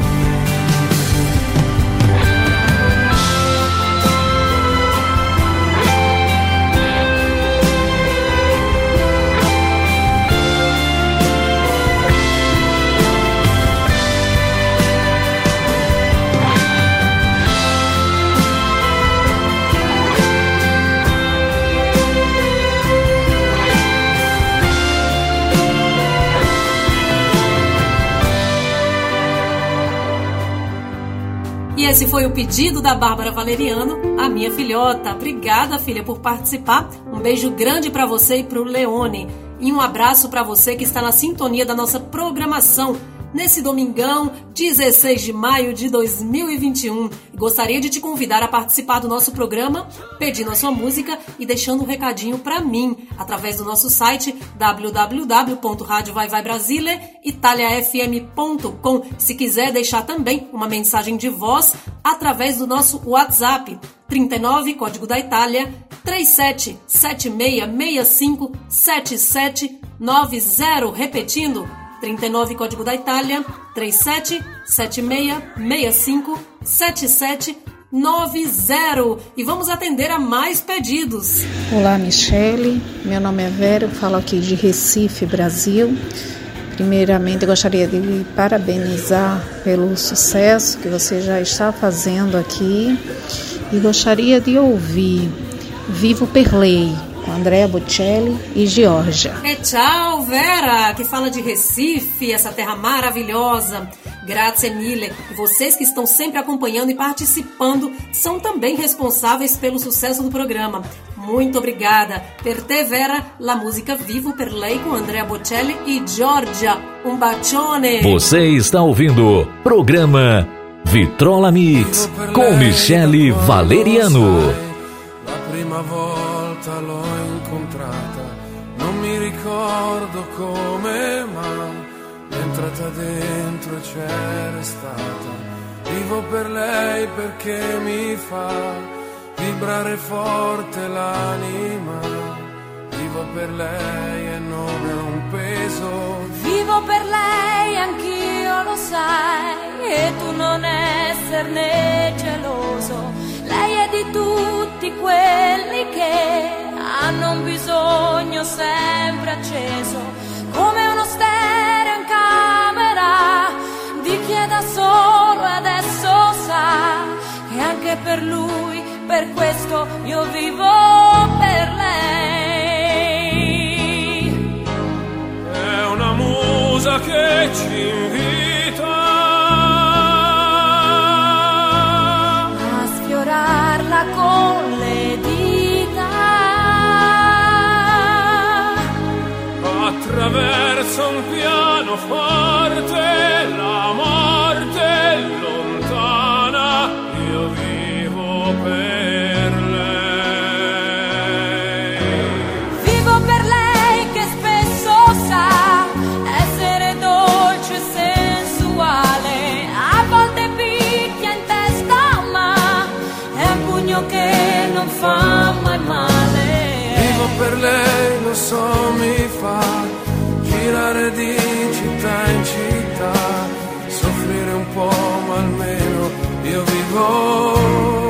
Esse foi o pedido da Bárbara Valeriano, a minha filhota. Obrigada, filha, por participar. Um beijo grande para você e para o Leone. E um abraço para você que está na sintonia da nossa programação nesse domingão, 16 de maio de 2021. Gostaria de te convidar a participar do nosso programa, pedindo a sua música e deixando um recadinho para mim através do nosso site www.radiovaivaibrasile.italiafm.com. Se quiser deixar também uma mensagem de voz através do nosso WhatsApp 39 código da Itália 37 7665 7790 repetindo 39 código da Itália 37 76 65 77 90 e vamos atender a mais pedidos. Olá, Michele. Meu nome é Vera, falo aqui de Recife, Brasil. Primeiramente, gostaria de parabenizar pelo sucesso que você já está fazendo aqui e gostaria de ouvir Vivo per lei, com Andrea Bocelli e Giorgia. E tchau, Vera, que fala de Recife, essa terra maravilhosa. Grazie mille. E vocês que estão sempre acompanhando e participando são também responsáveis pelo sucesso do programa. Muito obrigada. Per te, Vera, la música Vivo per lei com Andrea Bocelli e Giorgia. Um bacione. Você está ouvindo programa Vitrola Mix com Michele Valeriano. La prima volta l'ho incontrata, non mi ricordo come, ma è entrata dentro e c'è restata. Vivo per lei perché mi fa vibrare forte l'anima. Vivo per lei e non è un peso. Vivo per lei, anch'io lo sai, e tu non esserne geloso. Lei è di tutti quelli che hanno un bisogno sempre acceso, come uno stereo in camera di chi è da solo adesso sa che anche per lui, per questo io vivo per lei. È una musa che ci invita sfiorarla con le dita. attraverso un piano forte, la morte per lei, lo so, mi fa girare di città in città, soffrire un po', ma almeno io vivo.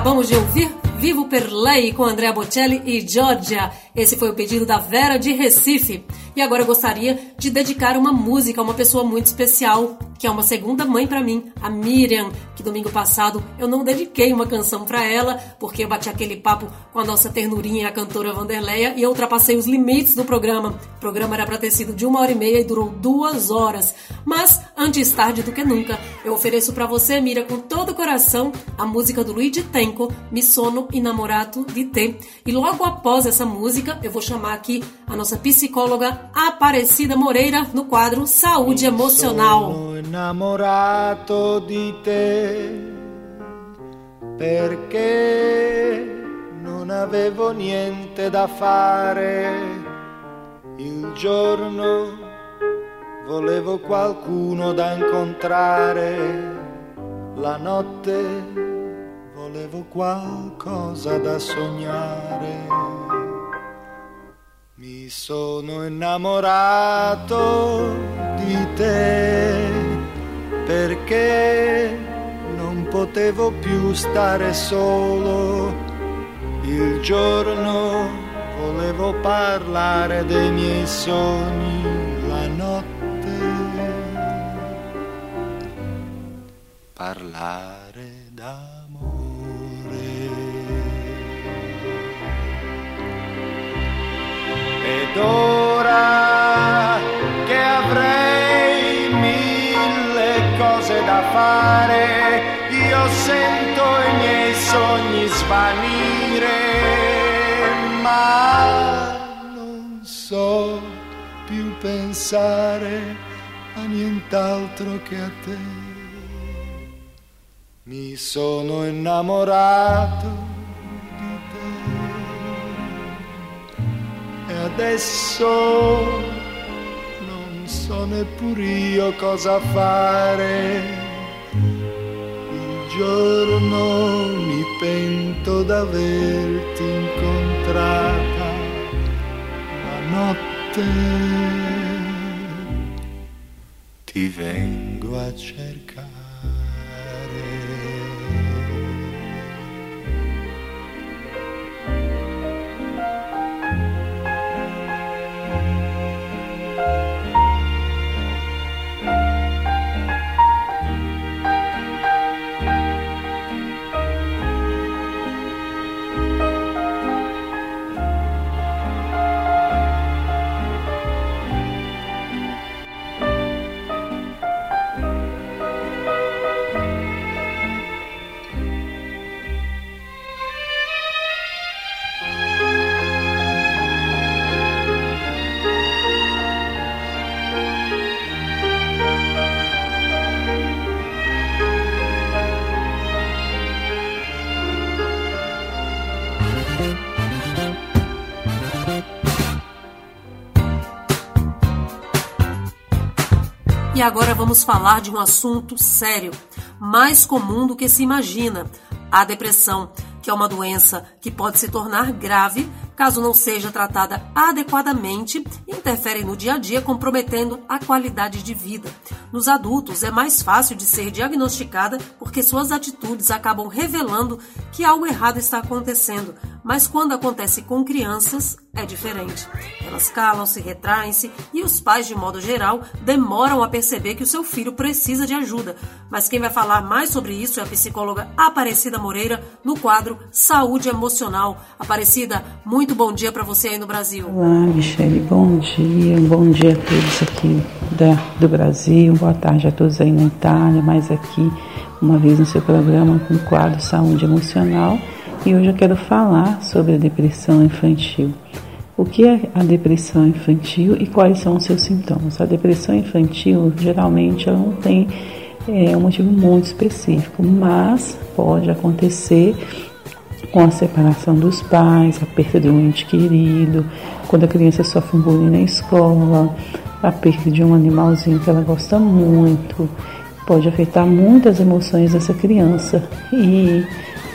Acabamos de ouvir Vivo per Lei com Andrea Bocelli e Giorgia. Esse foi o pedido da Vera de Recife. E agora eu gostaria de dedicar uma música a uma pessoa muito especial. Que é uma segunda mãe para mim, a Miriam, que domingo passado eu não dediquei uma canção para ela, porque eu bati aquele papo com a nossa ternurinha, a cantora Vanderleia, e eu ultrapassei os limites do programa. O programa era para ter sido de uma hora e meia e durou duas horas. Mas, antes tarde do que nunca, eu ofereço para você, Miriam, com todo o coração, a música do Luigi Tenco, Mi sono innamorato di te. E logo após essa música, eu vou chamar aqui a nossa psicóloga Aparecida Moreira no quadro Saúde Emocional. Innamorato di te perché non avevo niente da fare. Il giorno volevo qualcuno da incontrare, la notte volevo qualcosa da sognare. Mi sono innamorato di te perché non potevo più stare solo. Il giorno volevo parlare dei miei sogni, la notte parlare Ed ora da fare, io sento i miei sogni svanire, ma non so più pensare a nient'altro che a te. Mi sono innamorato e adesso so neppure io cosa fare. Il giorno mi pento d'averti incontrata, la notte ti vengo a cercare. E agora vamos falar de um assunto sério, mais comum do que se imagina: a depressão, que é uma doença que pode se tornar grave caso não seja tratada adequadamente e interfere no dia a dia, comprometendo a qualidade de vida. Nos adultos é mais fácil de ser diagnosticada porque suas atitudes acabam revelando que algo errado está acontecendo, mas quando acontece com crianças é diferente. Elas calam-se, retraem-se e os pais, de modo geral, demoram a perceber que o seu filho precisa de ajuda. Mas quem vai falar mais sobre isso é a psicóloga Aparecida Moreira no quadro Saúde Emocional. Aparecida, muito bom dia para você aí no Brasil. Olá, Michele, bom dia. Bom dia a todos aqui da, do Brasil. Boa tarde a todos aí na Itália, mais aqui uma vez no seu programa no quadro Saúde Emocional e hoje eu quero falar sobre a depressão infantil. O que é a depressão infantil e quais são os seus sintomas? A depressão infantil geralmente ela não tem é, um motivo muito específico, mas pode acontecer com a separação dos pais, a perda de um ente querido, quando a criança sofre um bullying na escola, a perda de um animalzinho que ela gosta muito, pode afetar muitas emoções dessa criança e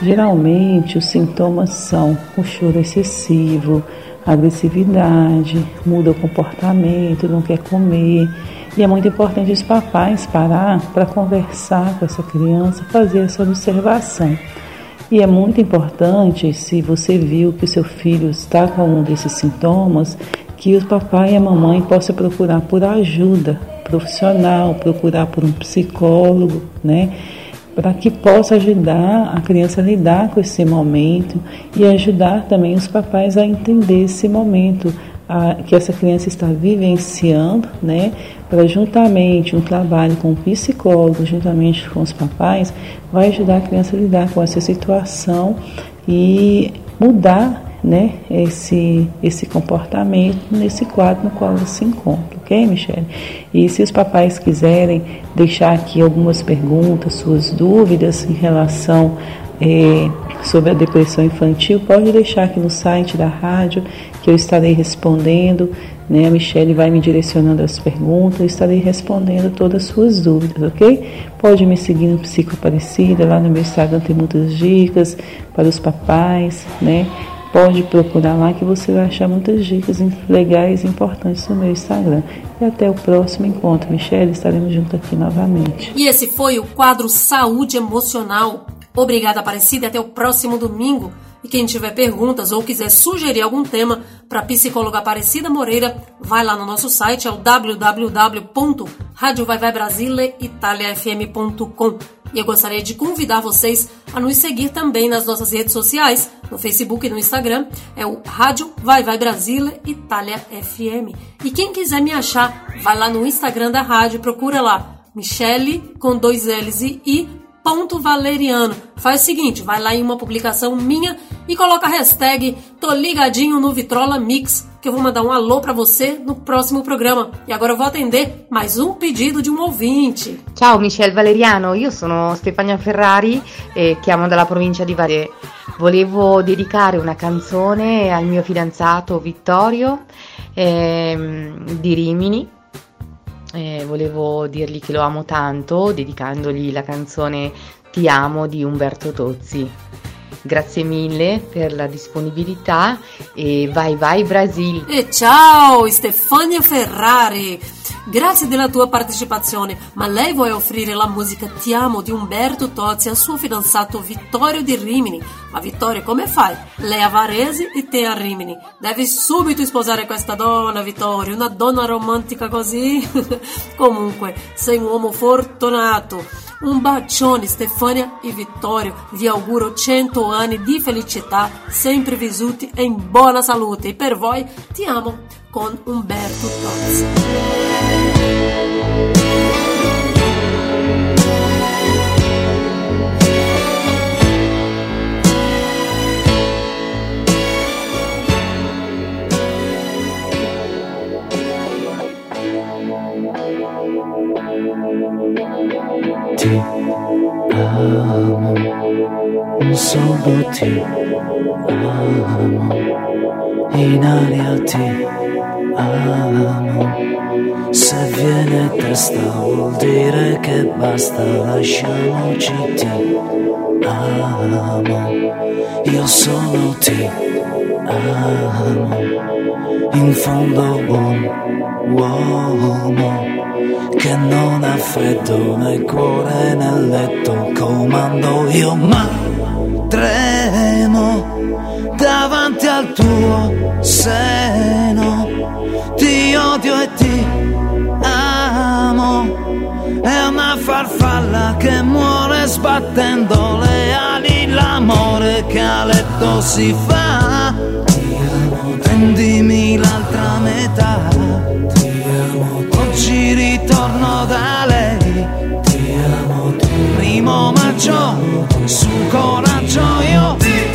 Geralmente, os sintomas são o choro excessivo, agressividade, muda o comportamento, não quer comer. E é muito importante os papais parar para conversar com essa criança, fazer essa observação. E é muito importante, se você viu que o seu filho está com um desses sintomas, que o papai e a mamãe possam procurar por ajuda profissional, procurar por um psicólogo, né? Para que possa ajudar a criança a lidar com esse momento e ajudar também os papais a entender esse momento a, que essa criança está vivenciando, né? Para juntamente um trabalho com o psicólogo, juntamente com os papais, vai ajudar a criança a lidar com essa situação e mudar né, esse, esse comportamento nesse quadro no qual você se encontra, ok, Michelle? E se os papais quiserem deixar aqui algumas perguntas, suas dúvidas em relação é, sobre a depressão infantil, pode deixar aqui no site da rádio que eu estarei respondendo. Né? A Michelle vai me direcionando as perguntas, eu estarei respondendo todas as suas dúvidas, ok? Pode me seguir no Psico Aparecida, lá no meu Instagram tem muitas dicas para os papais, né? Pode procurar lá que você vai achar muitas dicas legais e importantes no meu Instagram. E até o próximo encontro, Michelle. Estaremos juntos aqui novamente. E esse foi o quadro Saúde Emocional. Obrigada, Aparecida. Até o próximo domingo. E quem tiver perguntas ou quiser sugerir algum tema para psicóloga Aparecida Moreira, vai lá no nosso site, é o www.radiovaivaibrasileitaliafm.com. E eu gostaria de convidar vocês a nos seguir também nas nossas redes sociais, no Facebook e no Instagram, é o Rádio Vai Vai Brasília Itália FM. E quem quiser me achar, vai lá no Instagram da rádio, procura lá, Michele com dois L's e I ponto Valeriano. Faz o seguinte, vai lá em uma publicação minha e coloca a hashtag Tô ligadinho no Vitrola Mix, que eu vou mandar um alô para você no próximo programa. E agora eu vou atender mais um pedido de um ouvinte. Ciao Michel Valeriano, io sono Stefania Ferrari e chiamo dalla provincia di Varese. Volevo dedicare una canzone al mio fidanzato Vittorio ehm, di Rimini eh, volevo dirgli che lo amo tanto, dedicandogli la canzone Ti amo di Umberto Tozzi. Grazie mille per la disponibilità e vai vai Brasil! E ciao Stefania Ferrari! Grazie della tua partecipazione, ma lei vuole offrire la musica Ti amo di Umberto Tozzi al suo fidanzato Vittorio di Rimini. Ma Vittorio, come fai? Lei a Varese e te a Rimini. Devi subito sposare questa donna, Vittorio, una donna romantica così. Comunque, sei un uomo fortunato. Un bacione Stefania e Vittorio, vi auguro 100 anni di felicità, sempre vissuti in buona salute. E per voi ti amo con Umberto Tozzi. Ti amo, solo ti amo, in aria ti amo. Se viene testa vuol dire che basta, lasciamoci ti amo, io solo ti amo, in fondo buon uomo che non ha freddo nel cuore nel letto comando io ma tremo davanti al tuo seno ti odio e ti amo. È una farfalla che muore sbattendo le ali. L'amore che a letto si fa. Prendimi l'altra metà. Oggi ritorno da lei. Ti amo primo maggio su coraggio io ti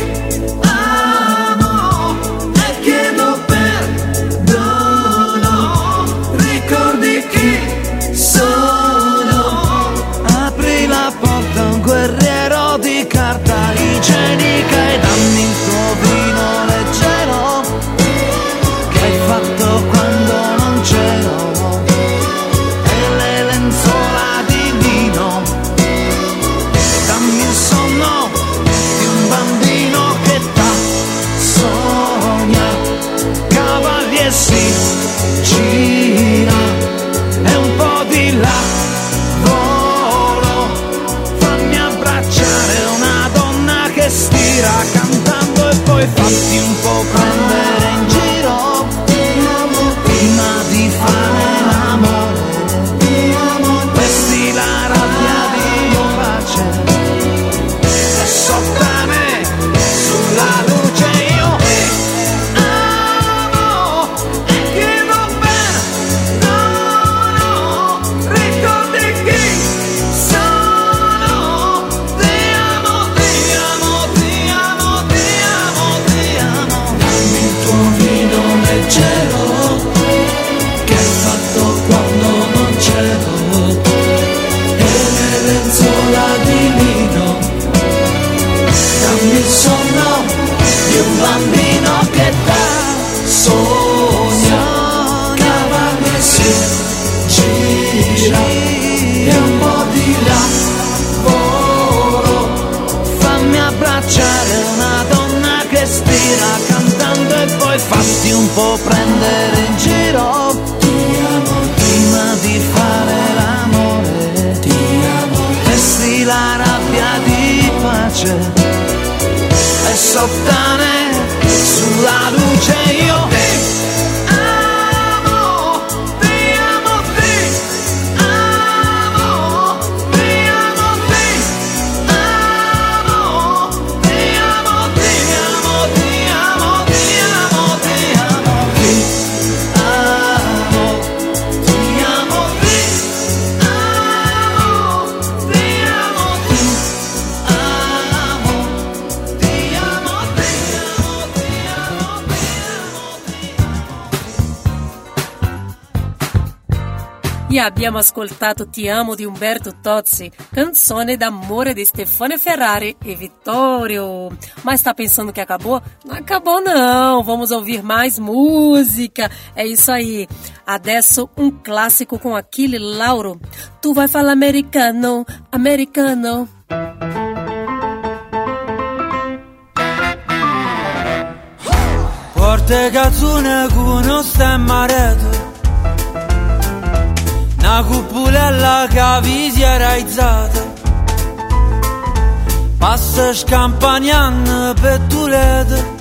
abbiamo ascoltato Ti amo di Umberto Tozzi, canzone d'amore di Stefano Ferrari e Vittorio. Mas está pensando que acabou? Não acabou não, vamos ouvir mais música. É isso aí. Adesso um clássico com Aquile Lauro. Tu vai falar americano, americano. Porte cazzone con non sta Una cupulella che vi si è raizzata Passa scampagnando per Toledo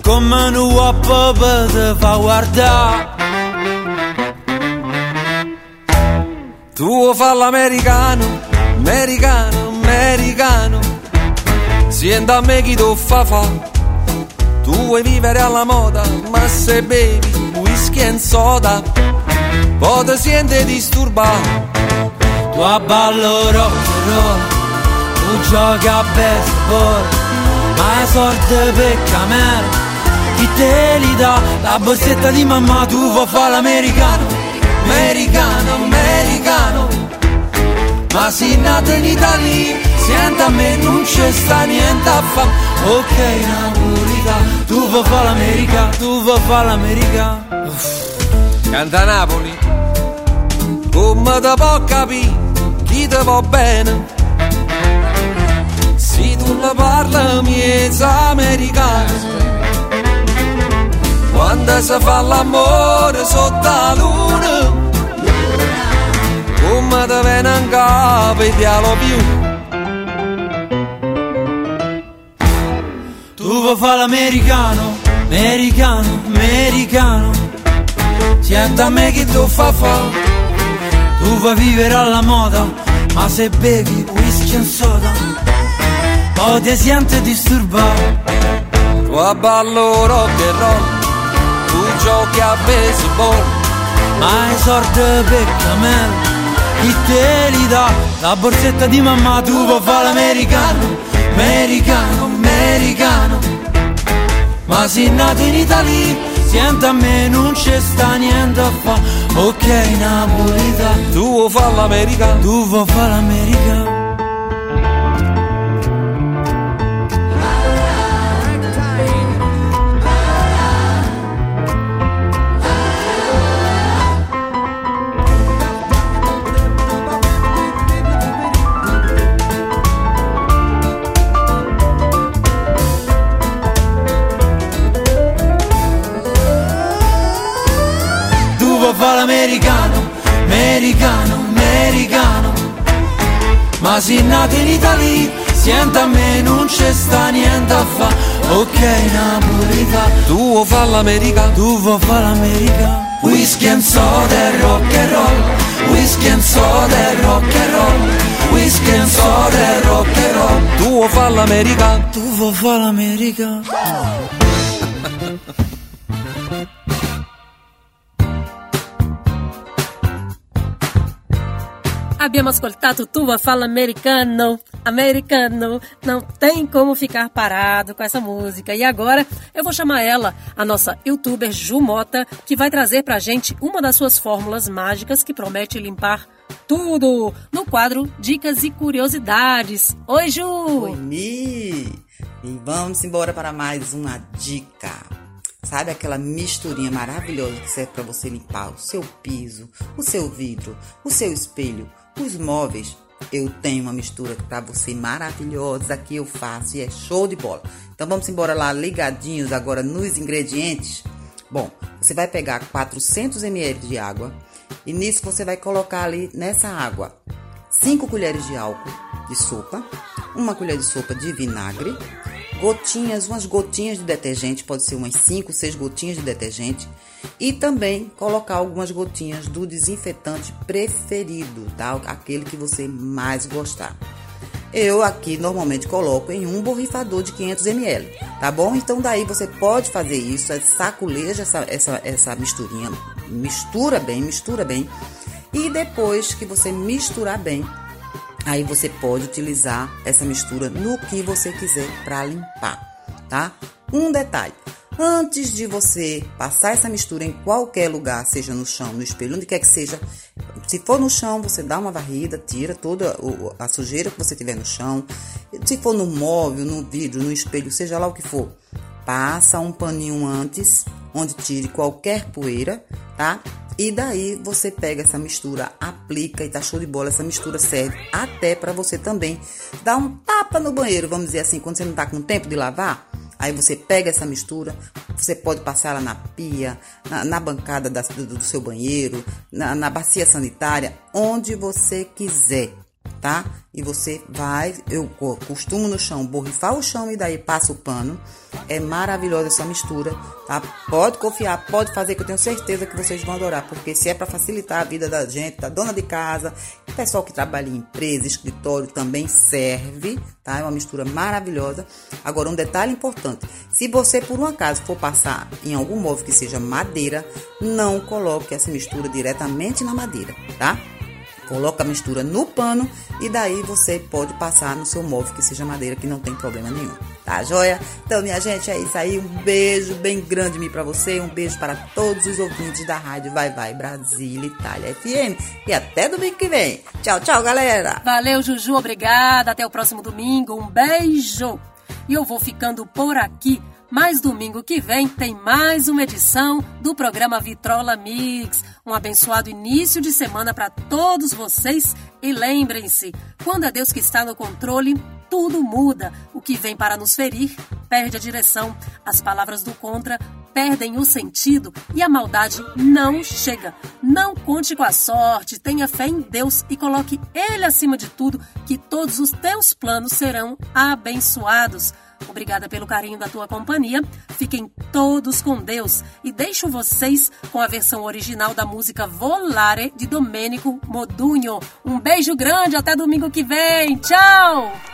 Come un uopo te fa guardare Tu fare l'americano, americano, americano. Sienta a me chi tu fa fa. Tu vuoi vivere alla moda, ma se bevi whisky e soda, poi ti senti disturbato. Tu a ballo rock and roll, tu giochi a baseball, ma è sorte per chi te li dà? La borsetta di mamma, tu vuoi fare l'americano, americano, americano, ma sei nato in Italia, senta a me non c'è sta niente a fa, ok napolita, tu vuoi fare l'America, tu vuoi fare l'America. Uff. Canta Napoli, come te può capire, chi te va bene, se tu ne parli miezza americano, quando si fa l'amore sotto la luna, come te viene in capo e più. Tu vuoi fare l'americano, americano, americano. Senta a me che tu fa fa Tu vuoi vivere alla moda Ma se bevi whisky e soda Poi ti senti disturbato Tu a ballo rock and roll Tu giochi a baseball Ma i sordi per cammello chi te li dà? La borsetta di mamma tu vuoi fare l'americano, americano, americano. Ma sei nato in Italia, senta a me non c'è sta niente a fa. Ok napolita, tu vuoi fare l'americano, tu vuoi fare l'americano. Fare l'americano, americano, americano. Ma sei nato in Italia, senta a me non c'è sta niente a fa. Ok napolita, tu vuoi fare l'America, tu vuoi fare l'America? Whisky and soda e rock and roll. Whisky and soda e rock and roll. Whisky and soda e rock and roll. Tu vuoi fare l'America, tu vuoi fare l'America Abbiamo ascoltato Tu vai falar americano, americano. Não tem como ficar parado com essa música. E agora eu vou chamar ela, a nossa youtuber Ju Mota, que vai trazer pra gente uma das suas fórmulas mágicas que promete limpar tudo no quadro Dicas e Curiosidades. Oi, Ju! Oi, Mi! E vamos embora para mais uma dica. Sabe aquela misturinha maravilhosa que serve para você limpar o seu piso, o seu vidro, o seu espelho, os móveis? Eu tenho uma mistura para você maravilhosa que eu faço e é show de bola. Então vamos embora lá ligadinhos agora nos ingredientes. Bom, você vai pegar 400 ml de água e nisso você vai colocar ali nessa água 5 colheres de álcool de sopa, uma colher de sopa de vinagre, gotinhas, umas gotinhas de detergente, pode ser umas 5, 6 gotinhas de detergente, e também colocar algumas gotinhas do desinfetante preferido, tá? Aquele que você mais gostar. Eu aqui normalmente coloco em um borrifador de 500 ml, tá bom? Então daí você pode fazer isso, é saculeja essa, essa, essa misturinha, mistura bem, mistura bem. E depois que você misturar bem, Aí você pode utilizar essa mistura no que você quiser para limpar, tá? Um detalhe: antes de você passar essa mistura em qualquer lugar, seja no chão, no espelho, onde quer que seja, se for no chão, você dá uma varrida, tira toda a sujeira que você tiver no chão. Se for no móvel, no vidro, no espelho, seja lá o que for, passa um paninho antes, onde tire qualquer poeira, tá? E daí você pega essa mistura, aplica e tá show de bola. Essa mistura serve até para você também dar um tapa no banheiro, vamos dizer assim, quando você não tá com tempo de lavar. Aí você pega essa mistura, você pode passar ela na pia, na, na bancada da, do, do, seu banheiro, na, na bacia sanitária, onde você quiser tá? E você vai, eu costumo no chão borrifar o chão e daí passa o pano. É maravilhosa essa mistura, tá? Pode confiar, pode fazer que eu tenho certeza que vocês vão adorar, porque se é para facilitar a vida da gente, da dona de casa, pessoal que trabalha em empresa, escritório também serve, tá? É uma mistura maravilhosa. Agora um detalhe importante, se você por um acaso for passar em algum móvel que seja madeira, não coloque essa mistura diretamente na madeira, tá? Coloca a mistura no pano e daí você pode passar no seu móvel que seja madeira, que não tem problema nenhum. Tá, joia? Então, minha gente, é isso aí. Um beijo bem grande para você. Um beijo para todos os ouvintes da rádio Vai Vai Brasília Itália FM. E até domingo que vem. Tchau, tchau, galera. Valeu, Juju. Obrigada. Até o próximo domingo. Um beijo. E eu vou ficando por aqui. Mas domingo que vem tem mais uma edição do programa Vitrola Mix. Um abençoado início de semana para todos vocês. E lembrem-se, quando é Deus que está no controle, tudo muda. O que vem para nos ferir perde a direção. As palavras do contra perdem o sentido e a maldade não chega. Não conte com a sorte, tenha fé em Deus e coloque Ele acima de tudo, que todos os teus planos serão abençoados. Obrigada pelo carinho da tua companhia. Fiquem todos com Deus e deixo vocês com a versão original da música Volare de Domênico Modugno. Um beijo grande, até domingo que vem. Tchau!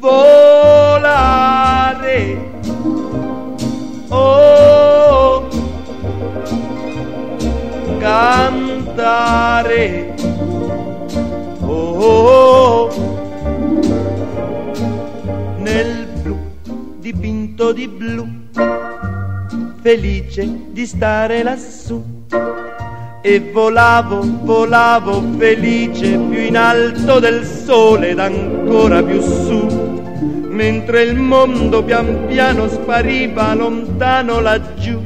Volare. Oh, cantare. Oh, nel blu dipinto di blu, felice di stare lassù. E volavo, volavo felice più in alto del sole ed ancora più su, mentre il mondo pian piano spariva lontano laggiù.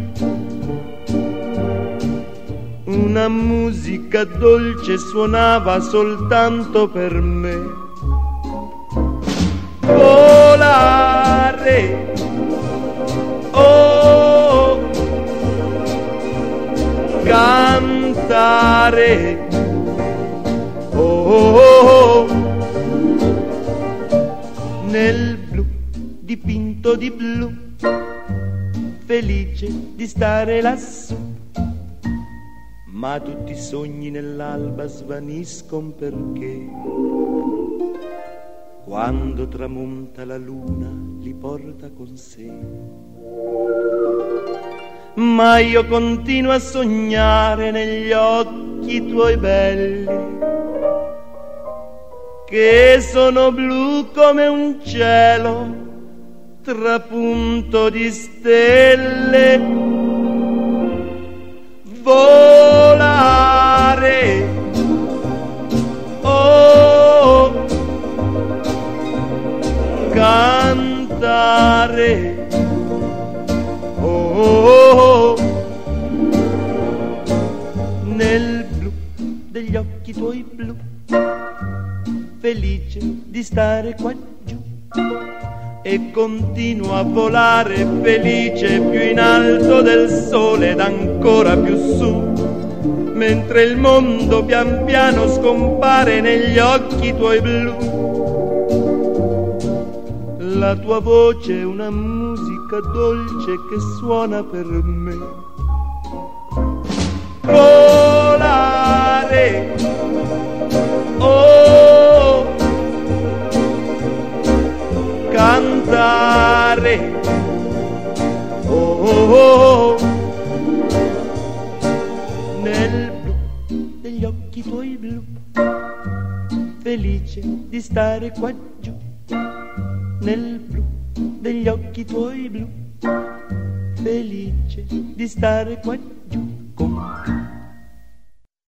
Una musica dolce suonava soltanto per me. Volare, oh, cantare, oh, oh, oh, dipinto di blu, felice di stare lassù ma tutti i sogni nell'alba svaniscono perché quando tramonta la luna li porta con sé. Ma io continuo a sognare negli occhi tuoi belli, che sono blu come un cielo trapunto di stelle. Volare. Oh, cantare. Oh, nel blu degli occhi tuoi blu, felice di stare qua giù e continuo a volare felice più in alto del sole ed ancora più su, mentre il mondo pian piano scompare negli occhi tuoi blu. La tua voce è una musica dolce che suona per me. Volare, oh, cantare, oh, oh, oh, nel blu degli occhi tuoi blu, felice di stare qua giù. Nel blu degli occhi tuoi blu, felice di stare qua giù. con.